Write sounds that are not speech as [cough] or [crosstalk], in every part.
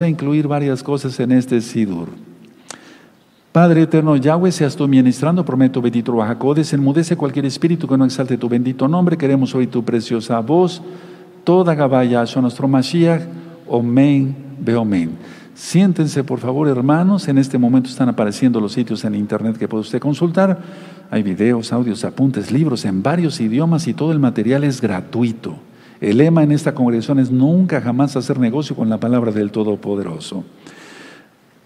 a incluir varias cosas en este Sidur. Padre eterno, Yahweh, seas tú ministrando, prometo, bendito Bajacodes, enmudece cualquier espíritu que no exalte tu bendito nombre, queremos oír tu preciosa voz, toda Gabaya, a nuestro Mashiach, Omen, Beomen. Siéntense, por favor, hermanos, en este momento están apareciendo los sitios en internet que puede usted consultar, hay videos, audios, apuntes, libros en varios idiomas y todo el material es gratuito. El lema en esta congregación es nunca jamás hacer negocio con la palabra del Todopoderoso.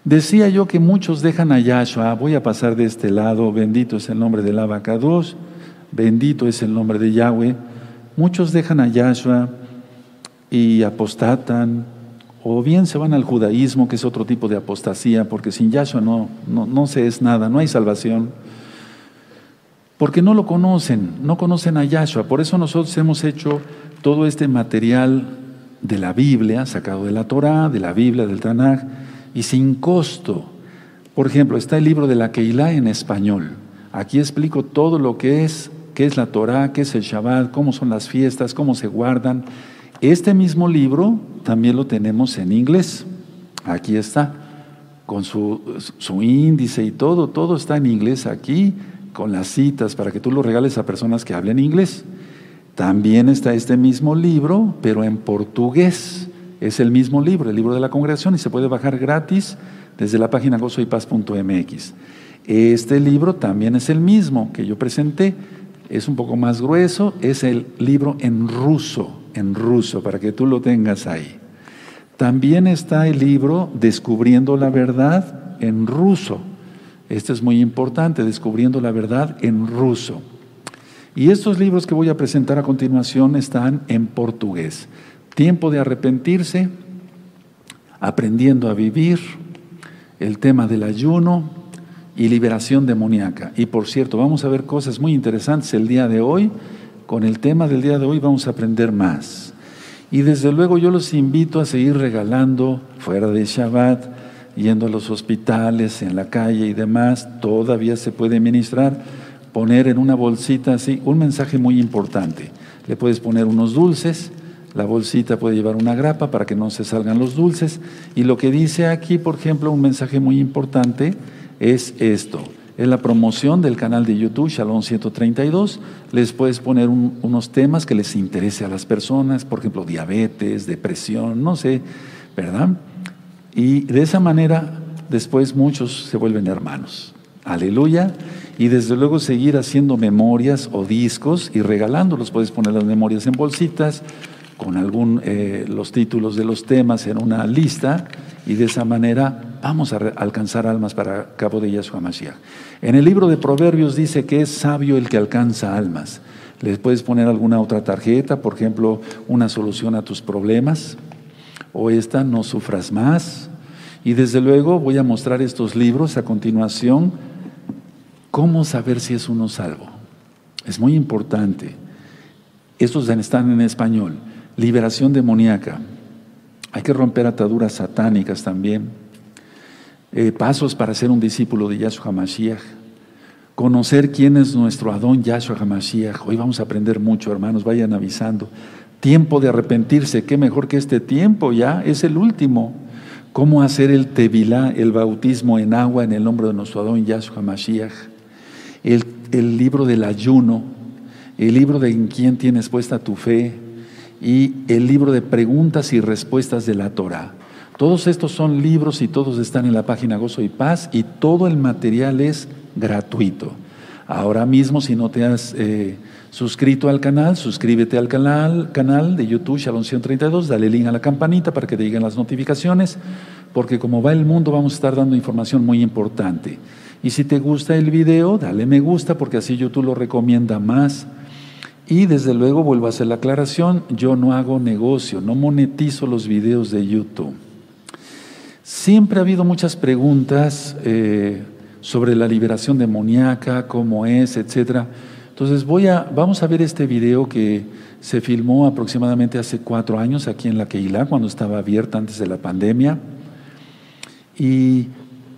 Decía yo que muchos dejan a Yahshua, voy a pasar de este lado, bendito es el nombre del abacados, bendito es el nombre de Yahweh. Muchos dejan a Yahshua y apostatan, o bien se van al judaísmo, que es otro tipo de apostasía, porque sin Yahshua no, no, no se es nada, no hay salvación. Porque no lo conocen, no conocen a Yahshua. Por eso nosotros hemos hecho todo este material de la Biblia, sacado de la Torah, de la Biblia, del Tanaj, y sin costo. Por ejemplo, está el libro de la Keilah en español. Aquí explico todo lo que es, qué es la Torah, qué es el Shabbat, cómo son las fiestas, cómo se guardan. Este mismo libro también lo tenemos en inglés. Aquí está, con su, su índice y todo, todo está en inglés aquí, con las citas para que tú lo regales a personas que hablen inglés. También está este mismo libro, pero en portugués. Es el mismo libro, el libro de la congregación, y se puede bajar gratis desde la página gozoypaz.mx. Este libro también es el mismo que yo presenté, es un poco más grueso, es el libro en ruso, en ruso, para que tú lo tengas ahí. También está el libro Descubriendo la Verdad en ruso. Este es muy importante, Descubriendo la Verdad en ruso. Y estos libros que voy a presentar a continuación están en portugués. Tiempo de arrepentirse, aprendiendo a vivir, el tema del ayuno y liberación demoníaca. Y por cierto, vamos a ver cosas muy interesantes el día de hoy. Con el tema del día de hoy vamos a aprender más. Y desde luego yo los invito a seguir regalando fuera de Shabbat, yendo a los hospitales, en la calle y demás. Todavía se puede ministrar poner en una bolsita así un mensaje muy importante. Le puedes poner unos dulces, la bolsita puede llevar una grapa para que no se salgan los dulces. Y lo que dice aquí, por ejemplo, un mensaje muy importante es esto. Es la promoción del canal de YouTube Shalom 132. Les puedes poner unos temas que les interese a las personas, por ejemplo, diabetes, depresión, no sé, ¿verdad? Y de esa manera después muchos se vuelven hermanos. Aleluya y desde luego seguir haciendo memorias o discos y regalándolos. Puedes poner las memorias en bolsitas con algún eh, los títulos de los temas en una lista y de esa manera vamos a alcanzar almas para cabo de Yahshua Mashiach. En el libro de Proverbios dice que es sabio el que alcanza almas. Les puedes poner alguna otra tarjeta, por ejemplo, una solución a tus problemas o esta, no sufras más. Y desde luego voy a mostrar estos libros a continuación ¿Cómo saber si es uno salvo? Es muy importante. Estos están en español. Liberación demoníaca. Hay que romper ataduras satánicas también. Eh, pasos para ser un discípulo de Yahshua HaMashiach. Conocer quién es nuestro Adón Yahshua HaMashiach. Hoy vamos a aprender mucho, hermanos, vayan avisando. Tiempo de arrepentirse, qué mejor que este tiempo ya, es el último. Cómo hacer el tevilá, el bautismo en agua en el nombre de nuestro Adón Yahshua HaMashiach el, libro del ayuno, el libro de en quién tienes puesta tu fe y el libro de preguntas y respuestas de la Torah. Todos estos son libros y todos están en la página Gozo y Paz y todo el material es gratuito. Ahora mismo, si no te has eh, suscrito al canal, suscríbete al canal, canal de YouTube Shalom 132, dale link a la campanita para que te lleguen las notificaciones, porque como va el mundo vamos a estar dando información muy importante. Y si te gusta el video, dale me gusta porque así YouTube lo recomienda más. Y desde luego vuelvo a hacer la aclaración, yo no hago negocio, no monetizo los videos de YouTube. Siempre ha habido muchas preguntas eh, sobre la liberación demoníaca, cómo es, etcétera. Entonces voy a, vamos a ver este video que se filmó aproximadamente hace cuatro años aquí en la Keilah, cuando estaba abierta antes de la pandemia. Y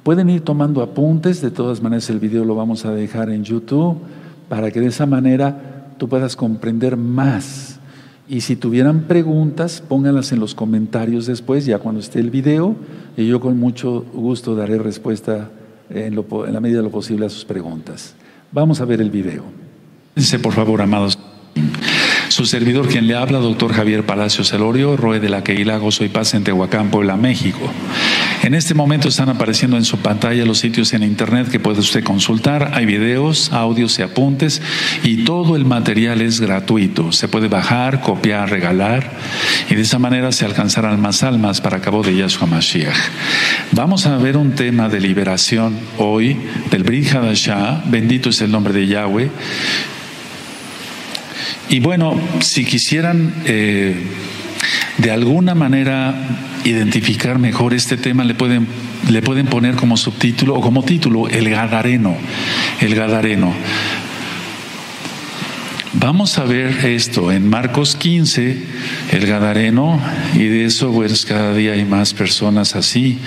Pueden ir tomando apuntes, de todas maneras el video lo vamos a dejar en YouTube para que de esa manera tú puedas comprender más. Y si tuvieran preguntas, pónganlas en los comentarios después, ya cuando esté el video, y yo con mucho gusto daré respuesta en, en la medida de lo posible a sus preguntas. Vamos a ver el video. Dice, por favor, amados. Su servidor, quien le habla, doctor Javier Palacios Celorio, Roe de la Queila, Gozo y Paz en Tehuacán, Puebla, México. En este momento están apareciendo en su pantalla los sitios en internet que puede usted consultar. Hay videos, audios y apuntes y todo el material es gratuito. Se puede bajar, copiar, regalar y de esa manera se alcanzarán más almas para cabo de Yahshua Mashiach. Vamos a ver un tema de liberación hoy del Brit Hadashah. Bendito es el nombre de Yahweh. Y bueno, si quisieran eh, de alguna manera identificar mejor este tema, le pueden, le pueden poner como subtítulo o como título el Gadareno, el Gadareno. Vamos a ver esto en Marcos 15, el Gadareno, y de eso pues cada día hay más personas así,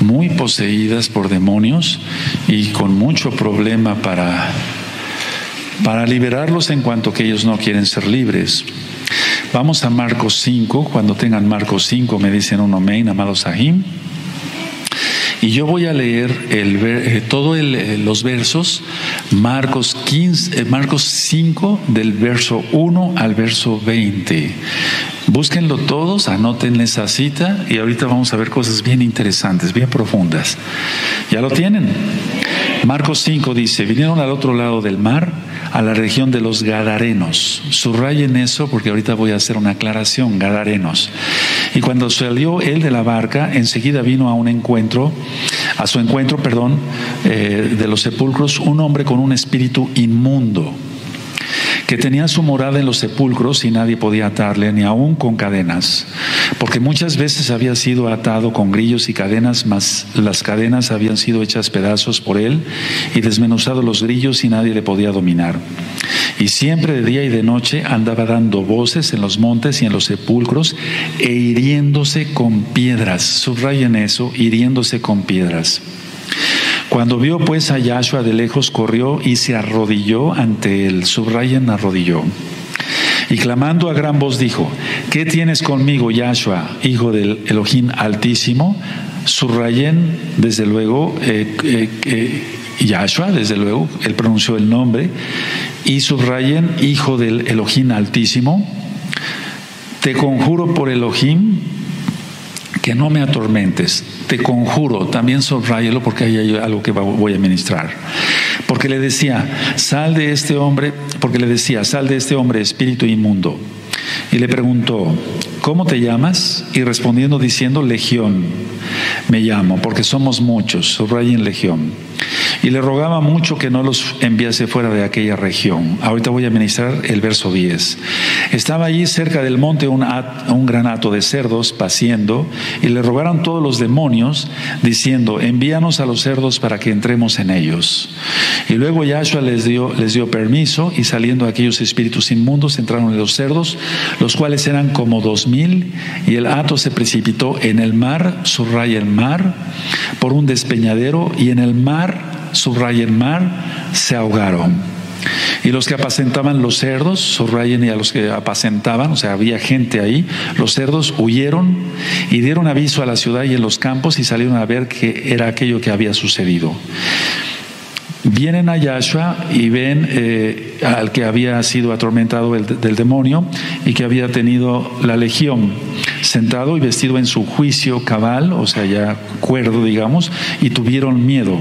muy poseídas por demonios y con mucho problema para para liberarlos en cuanto que ellos no quieren ser libres. Vamos a Marcos 5, cuando tengan Marcos 5 me dicen un amén, amados Sahim. Y yo voy a leer el, eh, todos eh, los versos, Marcos, 15, eh, Marcos 5, del verso 1 al verso 20. Búsquenlo todos, anoten esa cita y ahorita vamos a ver cosas bien interesantes, bien profundas. ¿Ya lo tienen? Marcos 5 dice, vinieron al otro lado del mar a la región de los Gadarenos. Subrayen eso porque ahorita voy a hacer una aclaración, Gadarenos. Y cuando salió él de la barca, enseguida vino a un encuentro, a su encuentro, perdón, eh, de los sepulcros, un hombre con un espíritu inmundo que tenía su morada en los sepulcros y nadie podía atarle, ni aún con cadenas, porque muchas veces había sido atado con grillos y cadenas, mas las cadenas habían sido hechas pedazos por él y desmenuzado los grillos y nadie le podía dominar. Y siempre de día y de noche andaba dando voces en los montes y en los sepulcros e hiriéndose con piedras. Subrayen eso, hiriéndose con piedras. Cuando vio pues a Yahshua de lejos, corrió y se arrodilló ante él. Subrayen arrodilló. Y clamando a gran voz dijo, ¿qué tienes conmigo, Yahshua, hijo del Elohim Altísimo? Subrayen, desde luego, eh, eh, eh, Yahshua, desde luego, él pronunció el nombre. Y subrayen, hijo del Elohim Altísimo. Te conjuro por Elohim que no me atormentes. Te conjuro, también subrayelo porque hay algo que voy a ministrar. Porque le decía, sal de este hombre, porque le decía, sal de este hombre espíritu inmundo. Y le preguntó, ¿cómo te llamas? Y respondiendo diciendo, Legión, me llamo, porque somos muchos, subrayen Legión. Y le rogaba mucho que no los enviase fuera de aquella región. Ahorita voy a ministrar el verso 10. Estaba allí cerca del monte un, un gran hato de cerdos paciendo y le rogaron todos los demonios diciendo, envíanos a los cerdos para que entremos en ellos. Y luego Yahshua les dio, les dio permiso y saliendo aquellos espíritus inmundos entraron en los cerdos, los cuales eran como dos mil y el hato se precipitó en el mar, subraya el mar, por un despeñadero y en el mar subraya el mar, se ahogaron. Y los que apacentaban los cerdos, subrayen y a los que apacentaban, o sea, había gente ahí, los cerdos huyeron y dieron aviso a la ciudad y en los campos y salieron a ver qué era aquello que había sucedido. Vienen a Yahshua y ven eh, al que había sido atormentado del demonio y que había tenido la legión, sentado y vestido en su juicio cabal, o sea, ya cuerdo, digamos, y tuvieron miedo.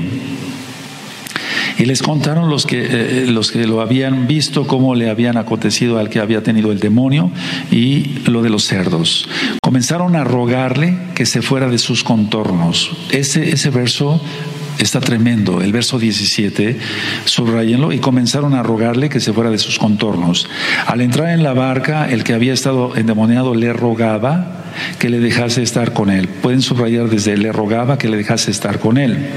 Y les contaron los que, eh, los que lo habían visto, cómo le habían acontecido al que había tenido el demonio y lo de los cerdos. Comenzaron a rogarle que se fuera de sus contornos. Ese, ese verso está tremendo. El verso 17, subrayenlo, y comenzaron a rogarle que se fuera de sus contornos. Al entrar en la barca, el que había estado endemoniado le rogaba que le dejase estar con él. Pueden subrayar desde le rogaba que le dejase estar con él.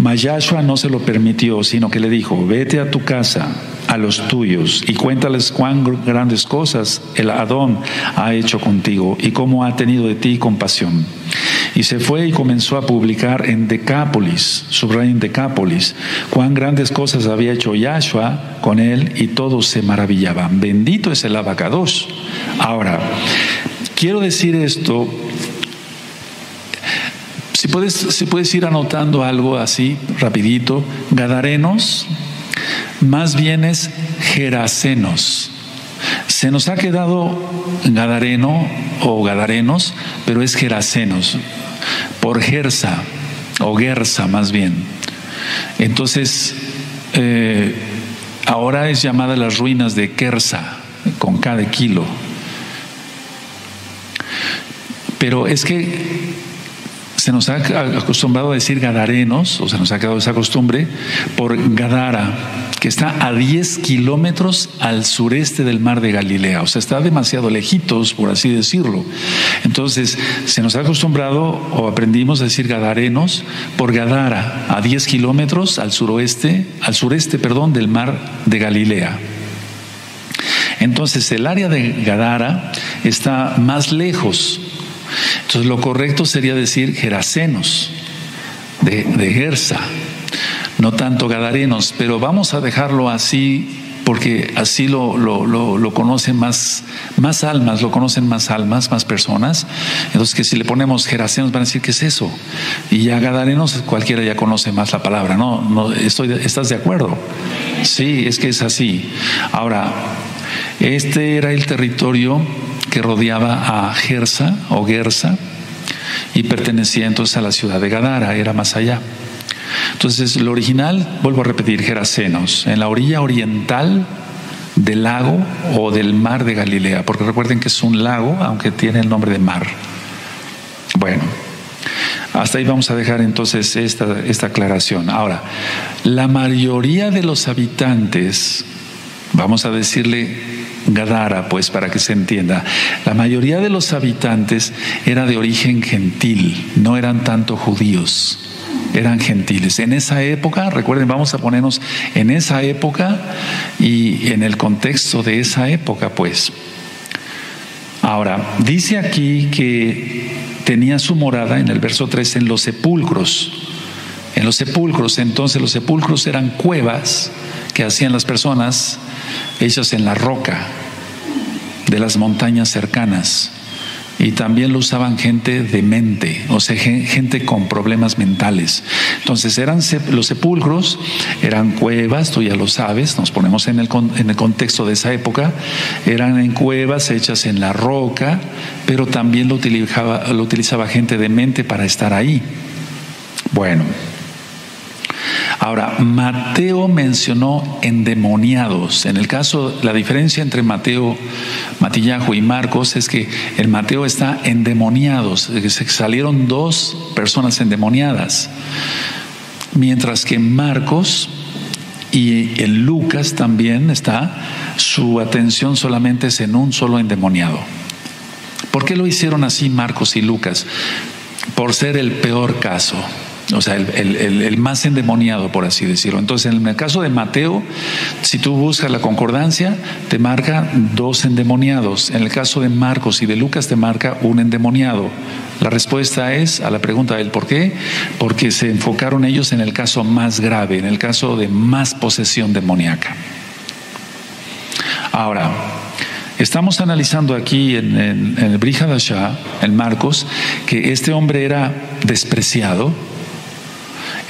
Mas Yahshua no se lo permitió, sino que le dijo, vete a tu casa, a los tuyos, y cuéntales cuán grandes cosas el Adón ha hecho contigo y cómo ha tenido de ti compasión. Y se fue y comenzó a publicar en Decápolis, en Decápolis, cuán grandes cosas había hecho Yahshua con él y todos se maravillaban. Bendito es el abacados. Ahora, quiero decir esto, si puedes, si puedes ir anotando algo así, rapidito, Gadarenos, más bien es Gerasenos. Se nos ha quedado Gadareno o Gadarenos, pero es Gerasenos, por Gersa o Gersa más bien. Entonces, eh, ahora es llamada las ruinas de Kersa, con cada kilo. Pero es que se nos ha acostumbrado a decir gadarenos, o se nos ha quedado esa costumbre, por Gadara, que está a 10 kilómetros al sureste del mar de Galilea, o sea, está demasiado lejitos, por así decirlo. Entonces, se nos ha acostumbrado o aprendimos a decir gadarenos por Gadara, a 10 kilómetros al suroeste, al sureste, perdón, del mar de Galilea. Entonces, el área de Gadara está más lejos entonces lo correcto sería decir Gerasenos, de, de Gersa, no tanto Gadarenos, pero vamos a dejarlo así porque así lo, lo, conocen más, más almas, lo conocen más almas, más personas. Entonces que si le ponemos Gerasenos van a decir, ¿qué es eso? Y ya Gadarenos cualquiera ya conoce más la palabra, ¿no? no estoy, ¿Estás de acuerdo? Sí, es que es así. Ahora, este era el territorio que rodeaba a Gersa o Gersa y pertenecía entonces a la ciudad de Gadara, era más allá. Entonces, lo original, vuelvo a repetir, Gerasenos, en la orilla oriental del lago o del mar de Galilea, porque recuerden que es un lago, aunque tiene el nombre de mar. Bueno, hasta ahí vamos a dejar entonces esta, esta aclaración. Ahora, la mayoría de los habitantes, vamos a decirle Gadara, pues para que se entienda, la mayoría de los habitantes era de origen gentil, no eran tanto judíos, eran gentiles. En esa época, recuerden, vamos a ponernos en esa época y en el contexto de esa época, pues. Ahora, dice aquí que tenía su morada en el verso 3 en los sepulcros. En los sepulcros, entonces los sepulcros eran cuevas que hacían las personas hechas en la roca de las montañas cercanas. Y también lo usaban gente demente, o sea, gente con problemas mentales. Entonces eran los sepulcros, eran cuevas, tú ya lo sabes, nos ponemos en el, en el contexto de esa época, eran en cuevas hechas en la roca, pero también lo utilizaba, lo utilizaba gente demente para estar ahí. Bueno, Ahora, Mateo mencionó endemoniados. En el caso, la diferencia entre Mateo, Matillajo y Marcos es que en Mateo está endemoniados, se salieron dos personas endemoniadas, mientras que Marcos y en Lucas también está, su atención solamente es en un solo endemoniado. ¿Por qué lo hicieron así Marcos y Lucas? Por ser el peor caso o sea, el, más endemoniado, por así decirlo. Entonces, en el caso de Mateo, si tú buscas la concordancia, te marca dos endemoniados. En el caso de Marcos y de Lucas, te marca un endemoniado. La respuesta es a la pregunta del por qué, porque se enfocaron ellos en el caso más grave, en el caso de más posesión demoníaca. Ahora, Estamos analizando aquí en, en, en el Brihadashah, en Marcos, que este hombre era despreciado,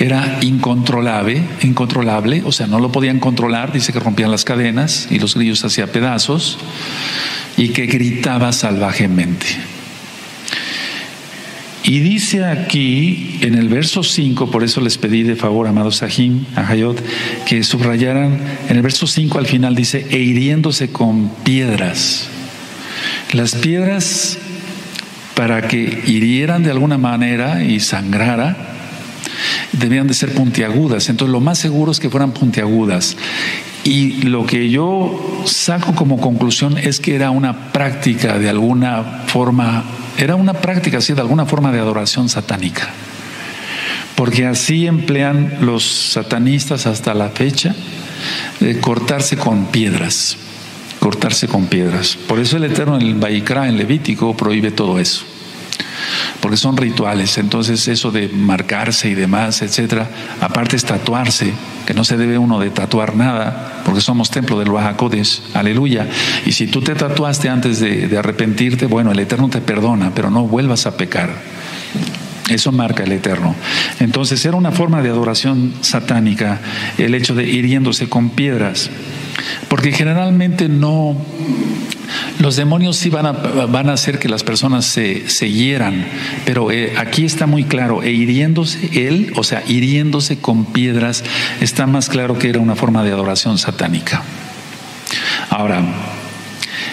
era incontrolable, incontrolable, o sea, no lo podían controlar, dice que rompían las cadenas y los grillos hacía pedazos y que gritaba salvajemente. Y dice aquí en el verso 5, por eso les pedí de favor, amados Sahim, a Hayot, que subrayaran, en el verso 5 al final dice, e hiriéndose con piedras. Las piedras, para que hirieran de alguna manera y sangrara, debían de ser puntiagudas. Entonces lo más seguro es que fueran puntiagudas. Y lo que yo saco como conclusión es que era una práctica de alguna forma, era una práctica así de alguna forma de adoración satánica. Porque así emplean los satanistas hasta la fecha de cortarse con piedras, cortarse con piedras. Por eso el Eterno en el Baikra, en Levítico, prohíbe todo eso. Porque son rituales. Entonces eso de marcarse y demás, etcétera, aparte es tatuarse, que no se debe uno de tatuar nada, porque somos templo del Bajacodes, aleluya. Y si tú te tatuaste antes de, de arrepentirte, bueno, el Eterno te perdona, pero no vuelvas a pecar. Eso marca el Eterno. Entonces era una forma de adoración satánica el hecho de hiriéndose con piedras, porque generalmente no, los demonios sí van a, van a hacer que las personas se, se hieran, pero eh, aquí está muy claro, e hiriéndose él, o sea, hiriéndose con piedras, está más claro que era una forma de adoración satánica. Ahora,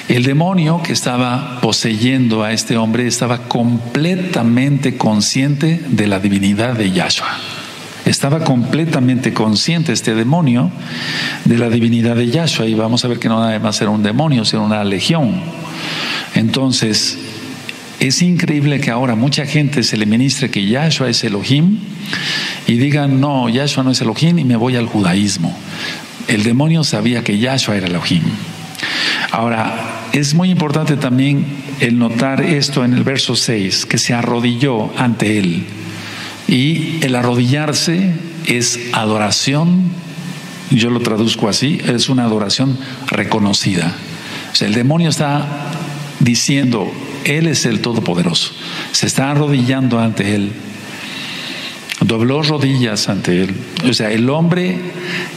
el demonio que estaba poseyendo a este hombre estaba completamente consciente de la divinidad de Yahshua. Estaba completamente consciente este demonio de la divinidad de Yahshua y vamos a ver que no nada más era un demonio, sino una legión. Entonces, es increíble que ahora mucha gente se le ministre que Yahshua es Elohim y digan, no, Yahshua no es Elohim y me voy al judaísmo. El demonio sabía que Yahshua era Elohim. Ahora, es muy importante también el notar esto en el verso 6, que se arrodilló ante él. Y el arrodillarse es adoración, yo lo traduzco así, es una adoración reconocida. O sea, el demonio está diciendo, Él es el Todopoderoso, se está arrodillando ante Él dobló rodillas ante él. O sea, el hombre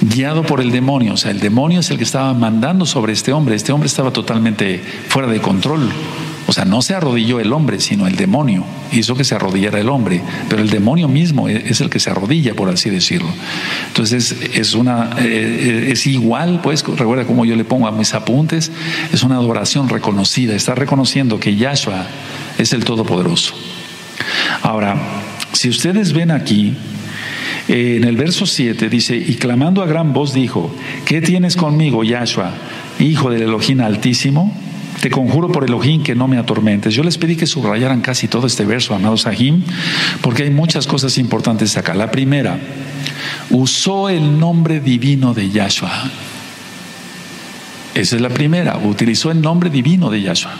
guiado por el demonio, o sea, el demonio es el que estaba mandando sobre este hombre. Este hombre estaba totalmente fuera de control. O sea, no se arrodilló el hombre, sino el demonio. Hizo que se arrodillara el hombre, pero el demonio mismo e-, es el que se arrodilla, por así decirlo. Entonces, es una eh, es igual, pues, recuerda cómo yo le pongo a mis apuntes, es una adoración reconocida, está reconociendo que Yahshua es el Todopoderoso. Ahora, si ustedes ven aquí, eh, en el verso 7 dice, y clamando a gran voz dijo, ¿qué tienes conmigo, Yahshua, hijo del Elohim Altísimo? Te conjuro por Elohim que no me atormentes. Yo les pedí que subrayaran casi todo este verso, amados Sahim, porque hay muchas cosas importantes acá. La primera, usó el nombre divino de Yahshua. Esa es la primera, utilizó el nombre divino de Yahshua.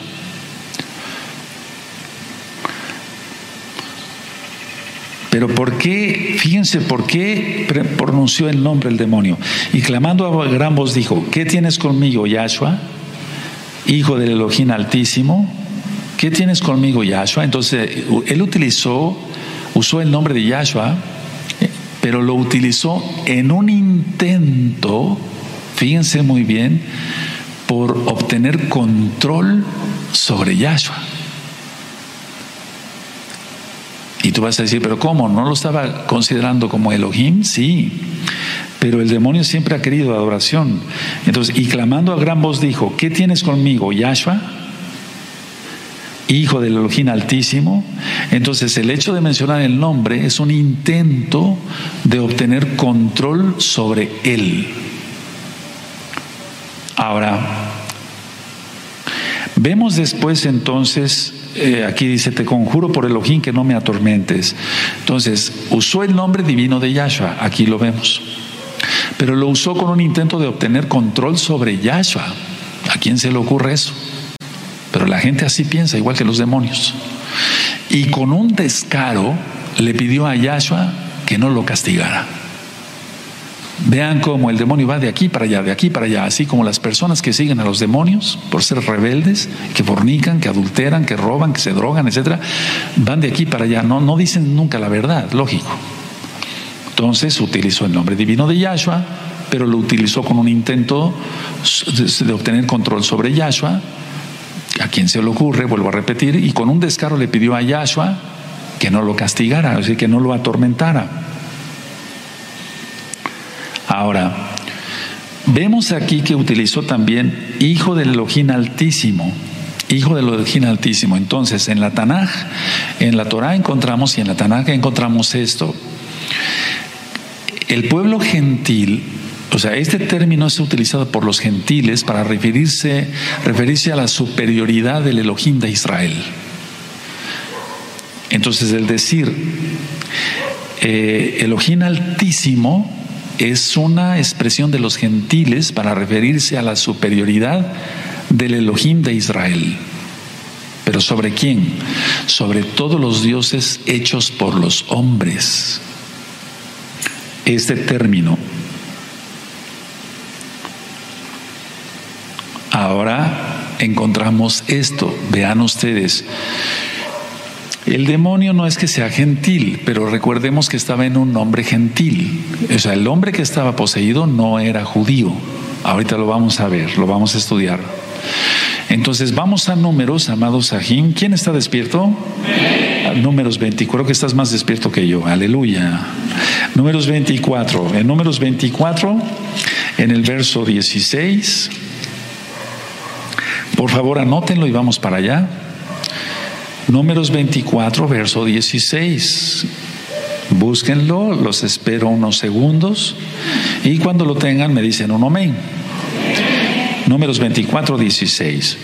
Pero ¿por qué? Fíjense, ¿por qué pronunció el nombre del demonio? Y clamando a gran voz dijo, ¿qué tienes conmigo, Yahshua? Hijo del Elohim Altísimo. ¿Qué tienes conmigo, Yahshua? Entonces, él utilizó, usó el nombre de Yahshua, pero lo utilizó en un intento, fíjense muy bien, por obtener control sobre Yahshua. Y tú vas a decir, pero ¿cómo? ¿No lo estaba considerando como Elohim? Sí, pero el demonio siempre ha querido adoración. Entonces, y clamando a gran voz dijo, ¿qué tienes conmigo, Yahshua? Hijo del Elohim Altísimo. Entonces, el hecho de mencionar el nombre es un intento de obtener control sobre él. Ahora, vemos después entonces eh, aquí dice, te conjuro por Elohim que no me atormentes. Entonces, usó el nombre divino de Yahshua, aquí lo vemos. Pero lo usó con un intento de obtener control sobre Yahshua. ¿A quién se le ocurre eso? Pero la gente así piensa, igual que los demonios. Y con un descaro le pidió a Yahshua que no lo castigara. Vean cómo el demonio va de aquí para allá, de aquí para allá, así como las personas que siguen a los demonios por ser rebeldes, que fornican, que adulteran, que roban, que se drogan, etcétera, van de aquí para allá, no, no dicen nunca la verdad, lógico. Entonces utilizó el nombre divino de Yahshua, pero lo utilizó con un intento de obtener control sobre Yahshua, a quien se le ocurre, vuelvo a repetir, y con un descaro le pidió a Yahshua que no lo castigara, o que no lo atormentara. Ahora, vemos aquí que utilizó también hijo del Elohim Altísimo. Hijo del Elohim Altísimo. Entonces, en la Tanaj, en la Torah encontramos y en la Tanaj encontramos esto. El pueblo gentil o sea, este término es utilizado por los gentiles para referirse, referirse a la superioridad del Elohim de Israel. Entonces, el decir eh, Elohim altísimo es una expresión de los gentiles para referirse a la superioridad del Elohim de Israel. ¿Pero sobre quién? Sobre todos los dioses hechos por los hombres. Este término. Ahora encontramos esto. Vean ustedes. El demonio no es que sea gentil, pero recordemos que estaba en un hombre gentil. O sea, el hombre que estaba poseído no era judío. Ahorita lo vamos a ver, lo vamos a estudiar. Entonces vamos a números, amados Sahim. ¿Quién está despierto? Números 24, creo que estás más despierto que yo. Aleluya. Números 24. En números 24, en el verso 16. Por favor, anótenlo y vamos para allá. Números 24, verso 16. Búsquenlo, los espero unos segundos y cuando lo tengan me dicen un amén. Números 24, 16.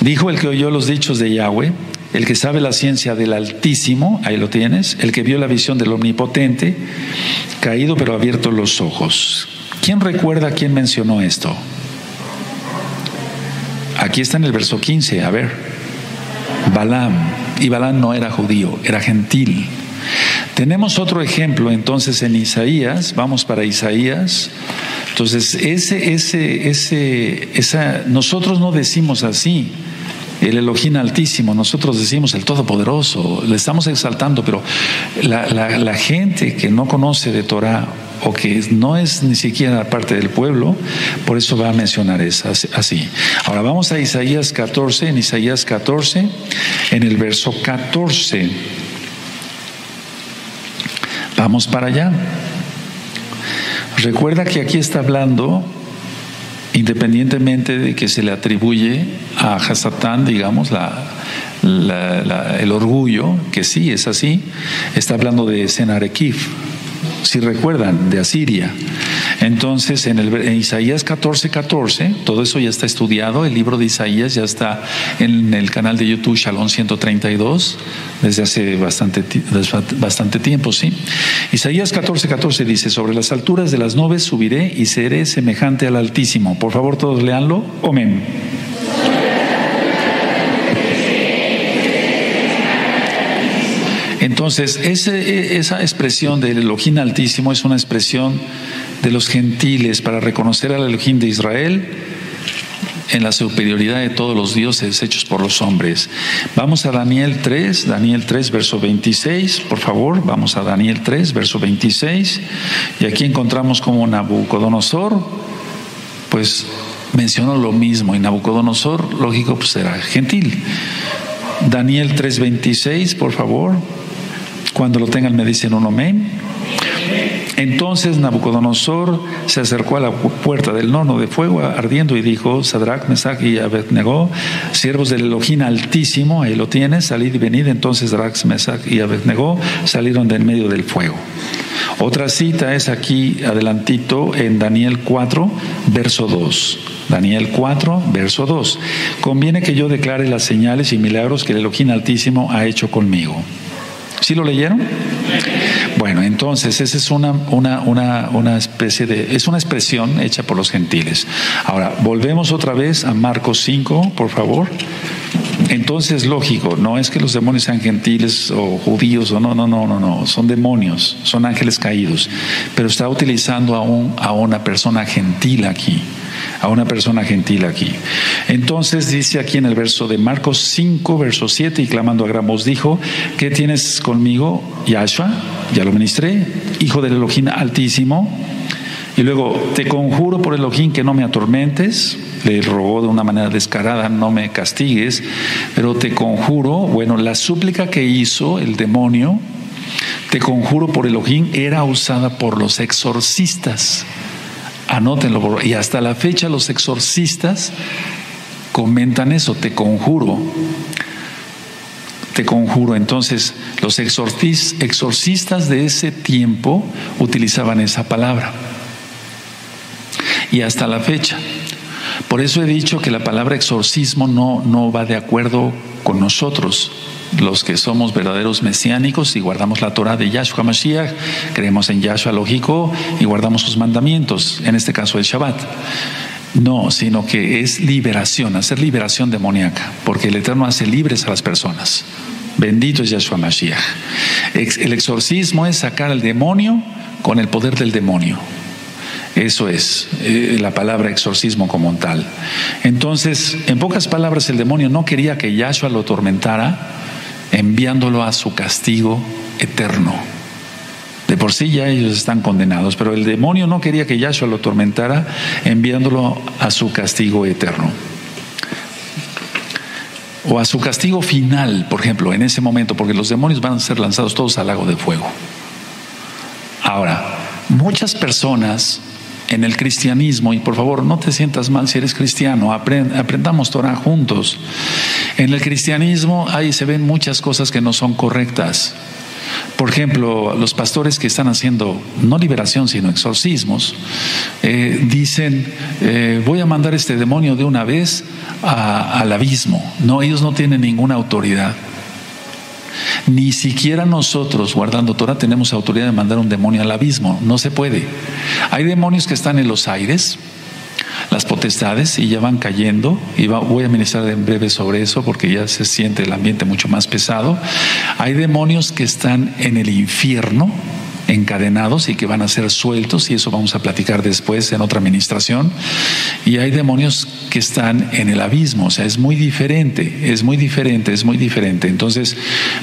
Dijo el que oyó los dichos de Yahweh, el que sabe la ciencia del Altísimo, ahí lo tienes, el que vio la visión del Omnipotente, caído pero abierto los ojos. ¿Quién recuerda quién mencionó esto? Aquí está en el verso 15, a ver. Balaam. Y Balaam no era judío, era gentil. Tenemos otro ejemplo entonces en Isaías, vamos para Isaías. Entonces, ese, ese, ese, esa, nosotros no decimos así, el Elohim Altísimo, nosotros decimos el Todopoderoso, le estamos exaltando, pero la, la, gente que no conoce de Torah o que no es ni siquiera parte del pueblo, por eso va a mencionar eso, así. Ahora vamos a Isaías 14, en Isaías 14, en el verso 14. Vamos para allá. Recuerda que aquí está hablando, independientemente de que se le atribuye a Hasatán, digamos, la, el orgullo, que sí es así, está hablando de Senarekif, si recuerdan, de Asiria. Entonces, en, el, Isaías 14, 14, todo eso ya está estudiado, el libro de Isaías ya está en el canal de YouTube Shalom 132, desde hace bastante, bastante tiempo, ¿sí? Isaías 14, 14 dice, sobre las alturas de las nubes subiré y seré semejante al Altísimo. Por favor, todos leanlo. Amén. Entonces, ese, esa expresión del Elohim Altísimo es una expresión de los gentiles para reconocer al Elohim de Israel en la superioridad de todos los dioses hechos por los hombres. Vamos a Daniel 3, Daniel 3, verso 26, por favor, vamos a Daniel 3, verso 26, y aquí encontramos como Nabucodonosor, pues mencionó lo mismo, y Nabucodonosor, lógico, pues era gentil. Daniel 3, 26, por favor. Cuando lo tengan me dicen un amén. Entonces Nabucodonosor se acercó a la puerta del horno de fuego ardiendo y dijo, Sadrach, Mesach y Abednego, siervos del Elohim Altísimo, ahí lo tienes, salid y venid. Entonces Sadrach, Mesach y Abednego salieron de en medio del fuego. Otra cita es aquí adelantito en Daniel 4, verso 2. Daniel 4, verso 2. Conviene que yo declare las señales y milagros que el Elohim Altísimo ha hecho conmigo. ¿Sí lo leyeron? Bueno, entonces esa es una, una, una, una, especie de, es una expresión hecha por los gentiles. Ahora, volvemos otra vez a Marcos 5, por favor. Entonces, lógico, no es que los demonios sean gentiles o judíos o no, no, no, no, no, son demonios, son ángeles caídos, pero está utilizando a, un, a una persona gentil aquí a una persona gentil aquí. Entonces dice aquí en el verso de Marcos 5, verso 7, y clamando a gran voz dijo, ¿qué tienes conmigo, Yahshua? Ya lo ministré, hijo del Elohim altísimo. Y luego, te conjuro por Elohim que no me atormentes. Le rogó de una manera descarada, no me castigues, pero te conjuro, bueno, la súplica que hizo el demonio, te conjuro por Elohim, era usada por los exorcistas. Anótenlo. Y hasta la fecha los exorcistas comentan eso, te conjuro. Te conjuro. Entonces, los exorcistas de ese tiempo utilizaban esa palabra. Y hasta la fecha. Por eso he dicho que la palabra exorcismo no, no va de acuerdo con nosotros los que somos verdaderos mesiánicos y guardamos la Torah de Yahshua Mashiach, creemos en Yahshua lógico y guardamos sus mandamientos, en este caso el Shabbat. No, sino que es liberación, hacer liberación demoníaca, porque el Eterno hace libres a las personas. Bendito es Yahshua Mashiach. El exorcismo es sacar al demonio con el poder del demonio. Eso es eh, la palabra exorcismo como tal. Entonces, en pocas palabras, el demonio no quería que Yahshua lo atormentara, enviándolo a su castigo eterno. De por sí ya ellos están condenados, pero el demonio no quería que Yahshua lo atormentara, enviándolo a su castigo eterno. O a su castigo final, por ejemplo, en ese momento, porque los demonios van a ser lanzados todos al lago de fuego. Ahora, muchas personas en el cristianismo, y por favor no te sientas mal si eres cristiano, aprendamos Torah juntos. En el cristianismo ahí se ven muchas cosas que no son correctas. Por ejemplo, los pastores que están haciendo no liberación, sino exorcismos, eh, dicen, eh, voy a mandar este demonio de una vez al abismo. No, ellos no tienen ninguna autoridad. Ni siquiera nosotros, guardando Torah, tenemos autoridad de mandar un demonio al abismo. No se puede. Hay demonios que están en los aires, las potestades, y ya van cayendo. Y voy a ministrar en breve sobre eso porque ya se siente el ambiente mucho más pesado. Hay demonios que están en el infierno encadenados y que van a ser sueltos, y eso vamos a platicar después en otra administración. Y hay demonios que están en el abismo, o sea, es muy diferente, es muy diferente, es muy diferente. Entonces,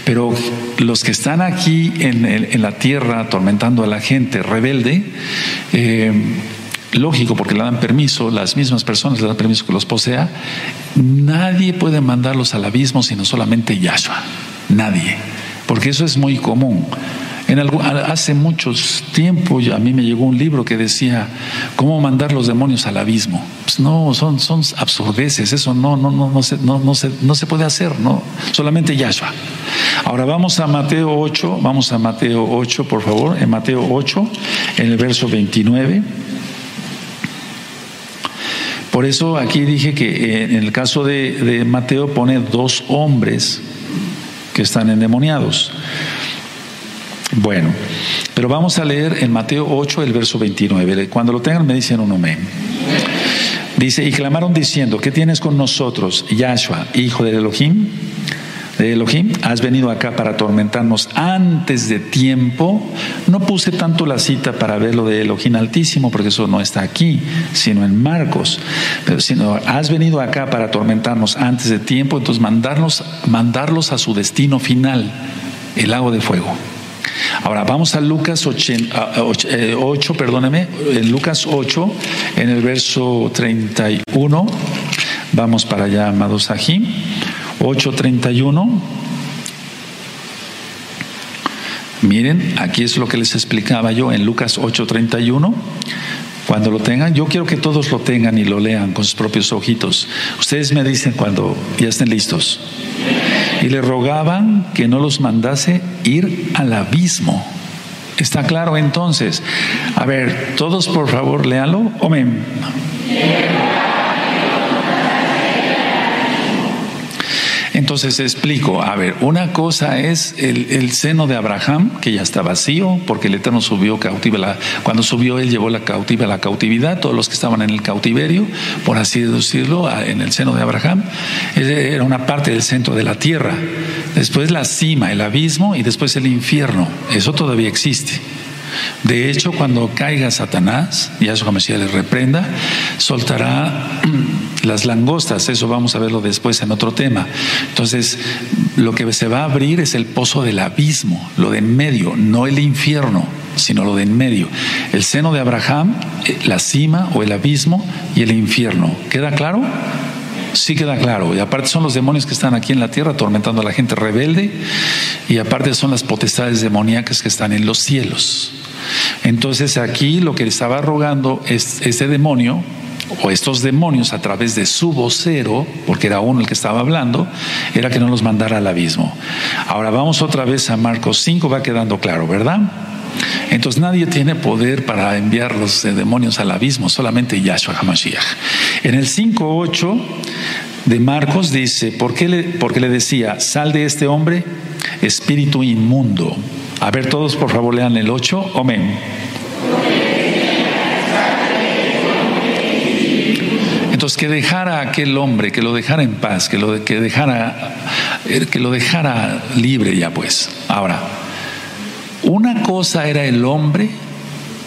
pero los que están aquí en, la tierra atormentando a la gente rebelde, eh, lógico, porque le dan permiso, las mismas personas le dan permiso que los posea, nadie puede mandarlos al abismo sino solamente Yahshua, nadie, porque eso es muy común. En hace muchos tiempos a mí me llegó un libro que decía cómo mandar los demonios al abismo. Pues no, son, son absurdeces, eso no, no, no, no, se, no, no, se, no se puede hacer, no, solamente Yahshua. Ahora vamos a Mateo 8, vamos a Mateo 8, por favor, en Mateo 8, en el verso 29. Por eso aquí dije que en el caso de, de Mateo pone dos hombres que están endemoniados. Bueno, pero vamos a leer en Mateo 8 el verso 29. Cuando lo tengan me dicen un amén. Dice, y clamaron diciendo, ¿qué tienes con nosotros, Yahshua, hijo de Elohim? De Elohim, has venido acá para atormentarnos antes de tiempo. No puse tanto la cita para ver lo de Elohim Altísimo, porque eso no está aquí, sino en Marcos. Pero sino, has venido acá para atormentarnos antes de tiempo, entonces mandarlos, mandarlos a su destino final, el lago de fuego. Ahora vamos a Lucas 8, eh, perdóneme, en Lucas 8, en el verso 31. Vamos para allá, amados aquí. 8:31. Miren, aquí es lo que les explicaba yo en Lucas 8:31. Cuando lo tengan, yo quiero que todos lo tengan y lo lean con sus propios ojitos. Ustedes me dicen cuando ya estén listos. Y le rogaban que no los mandase ir al abismo. ¿Está claro entonces? A ver, todos por favor, léanlo. Amén. Entonces explico, a ver, una cosa es el, seno de Abraham, que ya está vacío, porque el Eterno subió cautiva, la, cuando subió él llevó la cautiva a la cautividad, todos los que estaban en el cautiverio, por así decirlo, en el seno de Abraham, era una parte del centro de la tierra. Después la cima, el abismo y después el infierno, eso todavía existe. De hecho, cuando caiga Satanás, y a su Mesías le reprenda, soltará [clears throat] las langostas, eso vamos a verlo después en otro tema. Entonces, lo que se va a abrir es el pozo del abismo, lo de en medio, no el infierno, sino lo de en medio. El seno de Abraham, eh, la cima o el abismo y el infierno. ¿Queda claro? Sí queda claro. Y aparte son los demonios que están aquí en la tierra atormentando a la gente rebelde. Y aparte son las potestades demoníacas que están en los cielos. Entonces aquí lo que estaba rogando es ese demonio o estos demonios a través de su vocero, porque era uno el que estaba hablando, era que no los mandara al abismo. Ahora vamos otra vez a Marcos 5, va quedando claro, ¿verdad? Entonces nadie tiene poder para enviar los demonios al abismo, solamente Yahshua HaMashiach. En el 5.8 de Marcos dice, ¿por qué le, porque le decía, sal de este hombre, espíritu inmundo? A ver todos por favor lean el 8, amén. Entonces que dejara a aquel hombre, que lo dejara en paz, que lo, que dejara, que lo dejara libre ya pues. Ahora, una cosa era el hombre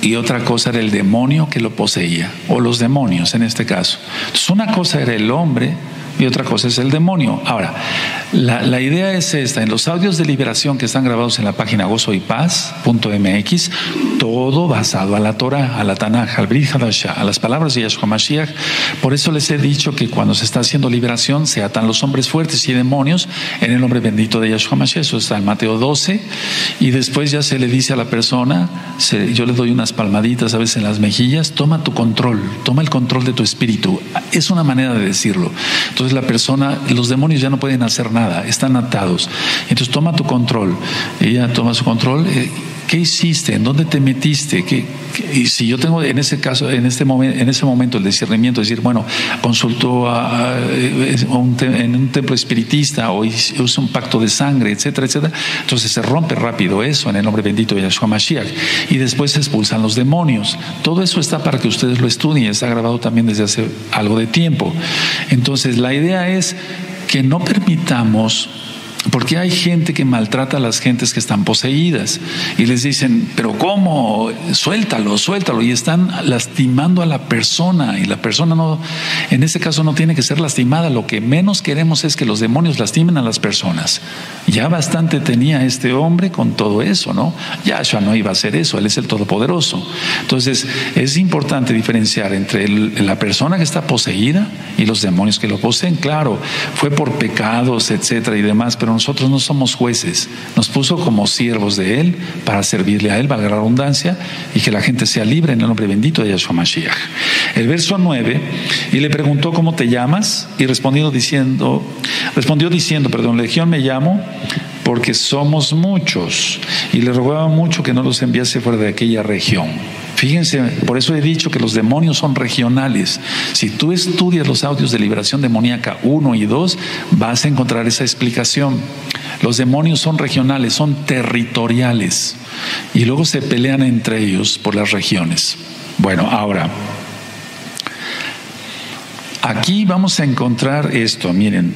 y otra cosa era el demonio que lo poseía, o los demonios en este caso. Entonces una cosa era el hombre y otra cosa es el demonio. Ahora, la, idea es esta, en los audios de liberación que están grabados en la página gozoypaz.mx, todo basado a la Torah, a la Tanaj, al Brit a las palabras de Yahshua Mashiach. Por eso les he dicho que cuando se está haciendo liberación se atan los hombres fuertes y demonios en el nombre bendito de Yahshua Mashiach. Eso está en Mateo 12. Y después ya se le dice a la persona, yo le doy unas palmaditas a veces en las mejillas, toma tu control, toma el control de tu espíritu. Es una manera de decirlo. Entonces la persona, los demonios ya no pueden hacer nada, están atados. Entonces toma tu control. Ella toma su control. Eh, ¿Qué hiciste? ¿En dónde te metiste? ¿Qué, y si yo tengo en ese caso, en este momento, en ese momento el discernimiento, decir, bueno, consultó en un templo espiritista o hizo un pacto de sangre, etcétera, etcétera, entonces se rompe rápido eso en el nombre bendito de Yahshua Mashiach y después se expulsan los demonios. Todo eso está para que ustedes lo estudien, está grabado también desde hace algo de tiempo. Entonces la idea es que no permitamos porque hay gente que maltrata a las gentes que están poseídas y les dicen, pero ¿cómo? Suéltalo, suéltalo. Y están lastimando a la persona y la persona no, en ese caso no tiene que ser lastimada. Lo que menos queremos es que los demonios lastimen a las personas. Ya bastante tenía este hombre con todo eso, ¿no? Yahshua no iba a hacer eso, él es el Todopoderoso. Entonces es importante diferenciar entre la persona que está poseída y los demonios que lo poseen. Claro, fue por pecados, etcétera y demás, pero nosotros no somos jueces. Nos puso como siervos de Él para servirle a Él, valga la redundancia, y que la gente sea libre en el nombre bendito de Yahshua Mashiach. El verso 9, y le preguntó cómo te llamas, y respondió diciendo, respondió diciendo, perdón, Legión me llamo porque somos muchos, y le rogaba mucho que no los enviase fuera de aquella región. Fíjense, por eso he dicho que los demonios son regionales. Si tú estudias los audios de liberación demoníaca 1 y 2, vas a encontrar esa explicación. Los demonios son regionales, son territoriales y luego se pelean entre ellos por las regiones. Bueno, ahora, aquí vamos a encontrar esto, miren,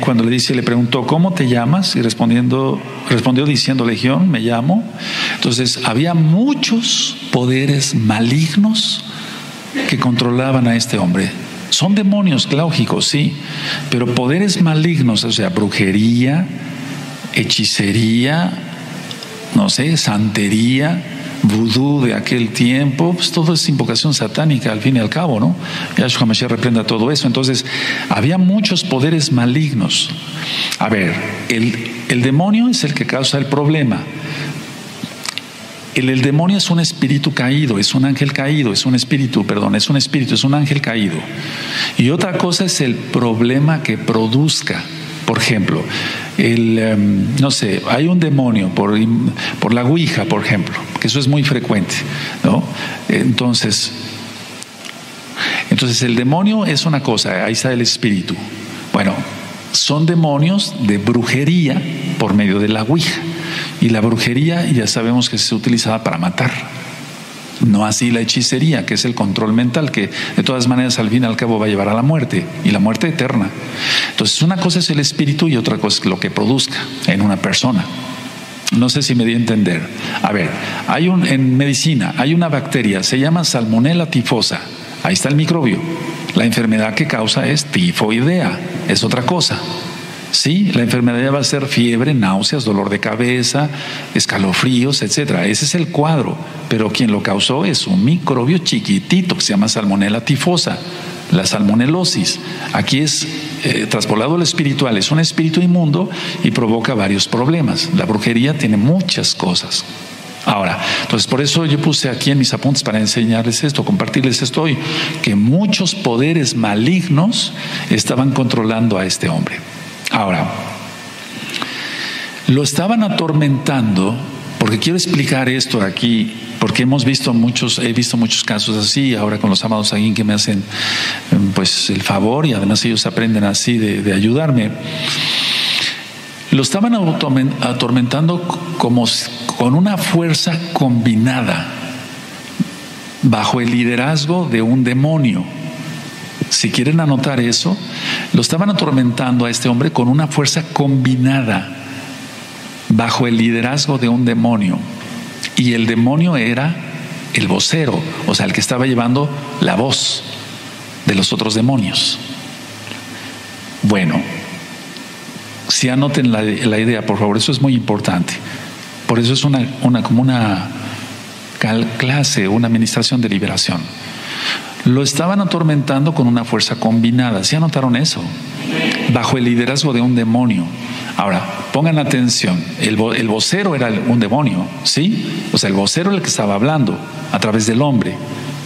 cuando le dice, le preguntó, ¿cómo te llamas? Y respondiendo, respondió diciendo, Legión, me llamo. Entonces, había muchos poderes malignos que controlaban a este hombre. Son demonios, lógico, sí, pero poderes malignos, o sea, brujería, hechicería, no sé, santería, vudú de aquel tiempo, pues todo es invocación satánica al fin y al cabo, ¿no? Yahshua Mashiach reprenda todo eso. Entonces, había muchos poderes malignos. A ver, el, el demonio es el que causa el problema. El, el, demonio es un espíritu caído, es un ángel caído, es un espíritu, perdón, es un espíritu, es un ángel caído. Y otra cosa es el problema que produzca. Por ejemplo, el, em, no sé, hay un demonio por, por la Ouija, por ejemplo, que eso es muy frecuente, ¿no? Entonces, entonces el demonio es una cosa, ahí está el espíritu. Bueno, son demonios de brujería por medio de la Ouija. Y la brujería ya sabemos que se utilizaba para matar. No así la hechicería, que es el control mental, que de todas maneras al fin y al cabo va a llevar a la muerte, y la muerte eterna. Entonces, una cosa es el espíritu y otra cosa es lo que produzca en una persona. No sé si me di a entender. A ver, hay un, en medicina hay una bacteria, se llama Salmonella tifosa. Ahí está el microbio. La enfermedad que causa es tifoidea, es otra cosa. Sí, la enfermedad va a ser fiebre, náuseas, dolor de cabeza, escalofríos, etcétera. Ese es el cuadro, pero quien lo causó es un microbio chiquitito que se llama Salmonella tifosa, la salmonelosis. Aquí es eh, traspolado al espiritual, es un espíritu inmundo y provoca varios problemas. La brujería tiene muchas cosas. Ahora, entonces por eso yo puse aquí en mis apuntes para enseñarles esto, compartirles esto hoy, que muchos poderes malignos estaban controlando a este hombre. Ahora, lo estaban atormentando, porque quiero explicar esto aquí, porque hemos visto muchos, he visto muchos casos así, ahora con los amados aquí que me hacen pues el favor y además ellos aprenden así de, de ayudarme. Lo estaban atormentando como con una fuerza combinada bajo el liderazgo de un demonio si quieren anotar eso, lo estaban atormentando a este hombre con una fuerza combinada bajo el liderazgo de un demonio. Y el demonio era el vocero, o sea, el que estaba llevando la voz de los otros demonios. Bueno, si anoten la, idea, por favor, eso es muy importante. Por eso es una, una como una clase, una administración de liberación. Lo estaban atormentando con una fuerza combinada. ¿Sí anotaron eso? Bajo el liderazgo de un demonio. Ahora, pongan atención, el, vocero era un demonio, ¿sí? O sea, el vocero era el que estaba hablando a través del hombre.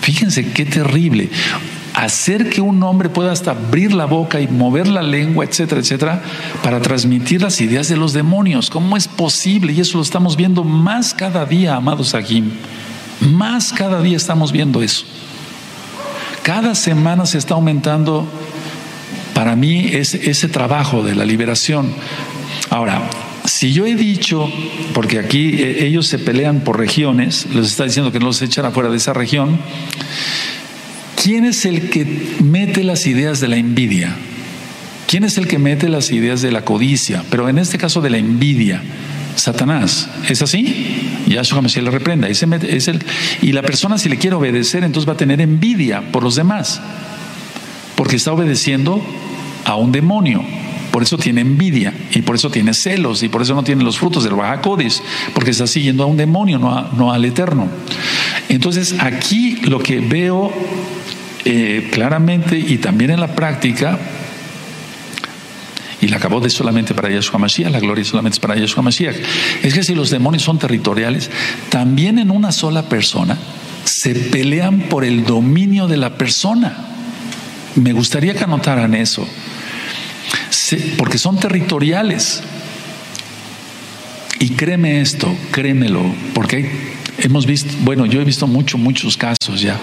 Fíjense qué terrible hacer que un hombre pueda hasta abrir la boca y mover la lengua, etcétera, etcétera, para transmitir las ideas de los demonios. ¿Cómo es posible? Y eso lo estamos viendo más cada día, amados aquí. Más cada día estamos viendo eso. Cada semana se está aumentando para mí ese, ese trabajo de la liberación. Ahora, si yo he dicho, porque aquí eh, ellos se pelean por regiones, les está diciendo que no los echan afuera de esa región, ¿quién es el que mete las ideas de la envidia? ¿Quién es el que mete las ideas de la codicia? Pero en este caso de la envidia, Satanás. ¿Es así? Yahshua le reprenda. Es el, y la persona si le quiere obedecer, entonces va a tener envidia por los demás. Porque está obedeciendo a un demonio. Por eso tiene envidia y por eso tiene celos y por eso no tiene los frutos del Bajacodes, porque está siguiendo a un demonio, no, no al Eterno. Entonces aquí lo que veo eh, claramente y también en la práctica, y la acabó de solamente para Yeshua Mashiach, la gloria solamente es para Yeshua Mashiach, es que si los demonios son territoriales, también en una sola persona se pelean por el dominio de la persona. Me gustaría que anotaran eso porque son territoriales. Y créeme esto, créemelo, porque hemos visto, bueno, yo he visto muchos, muchos casos ya.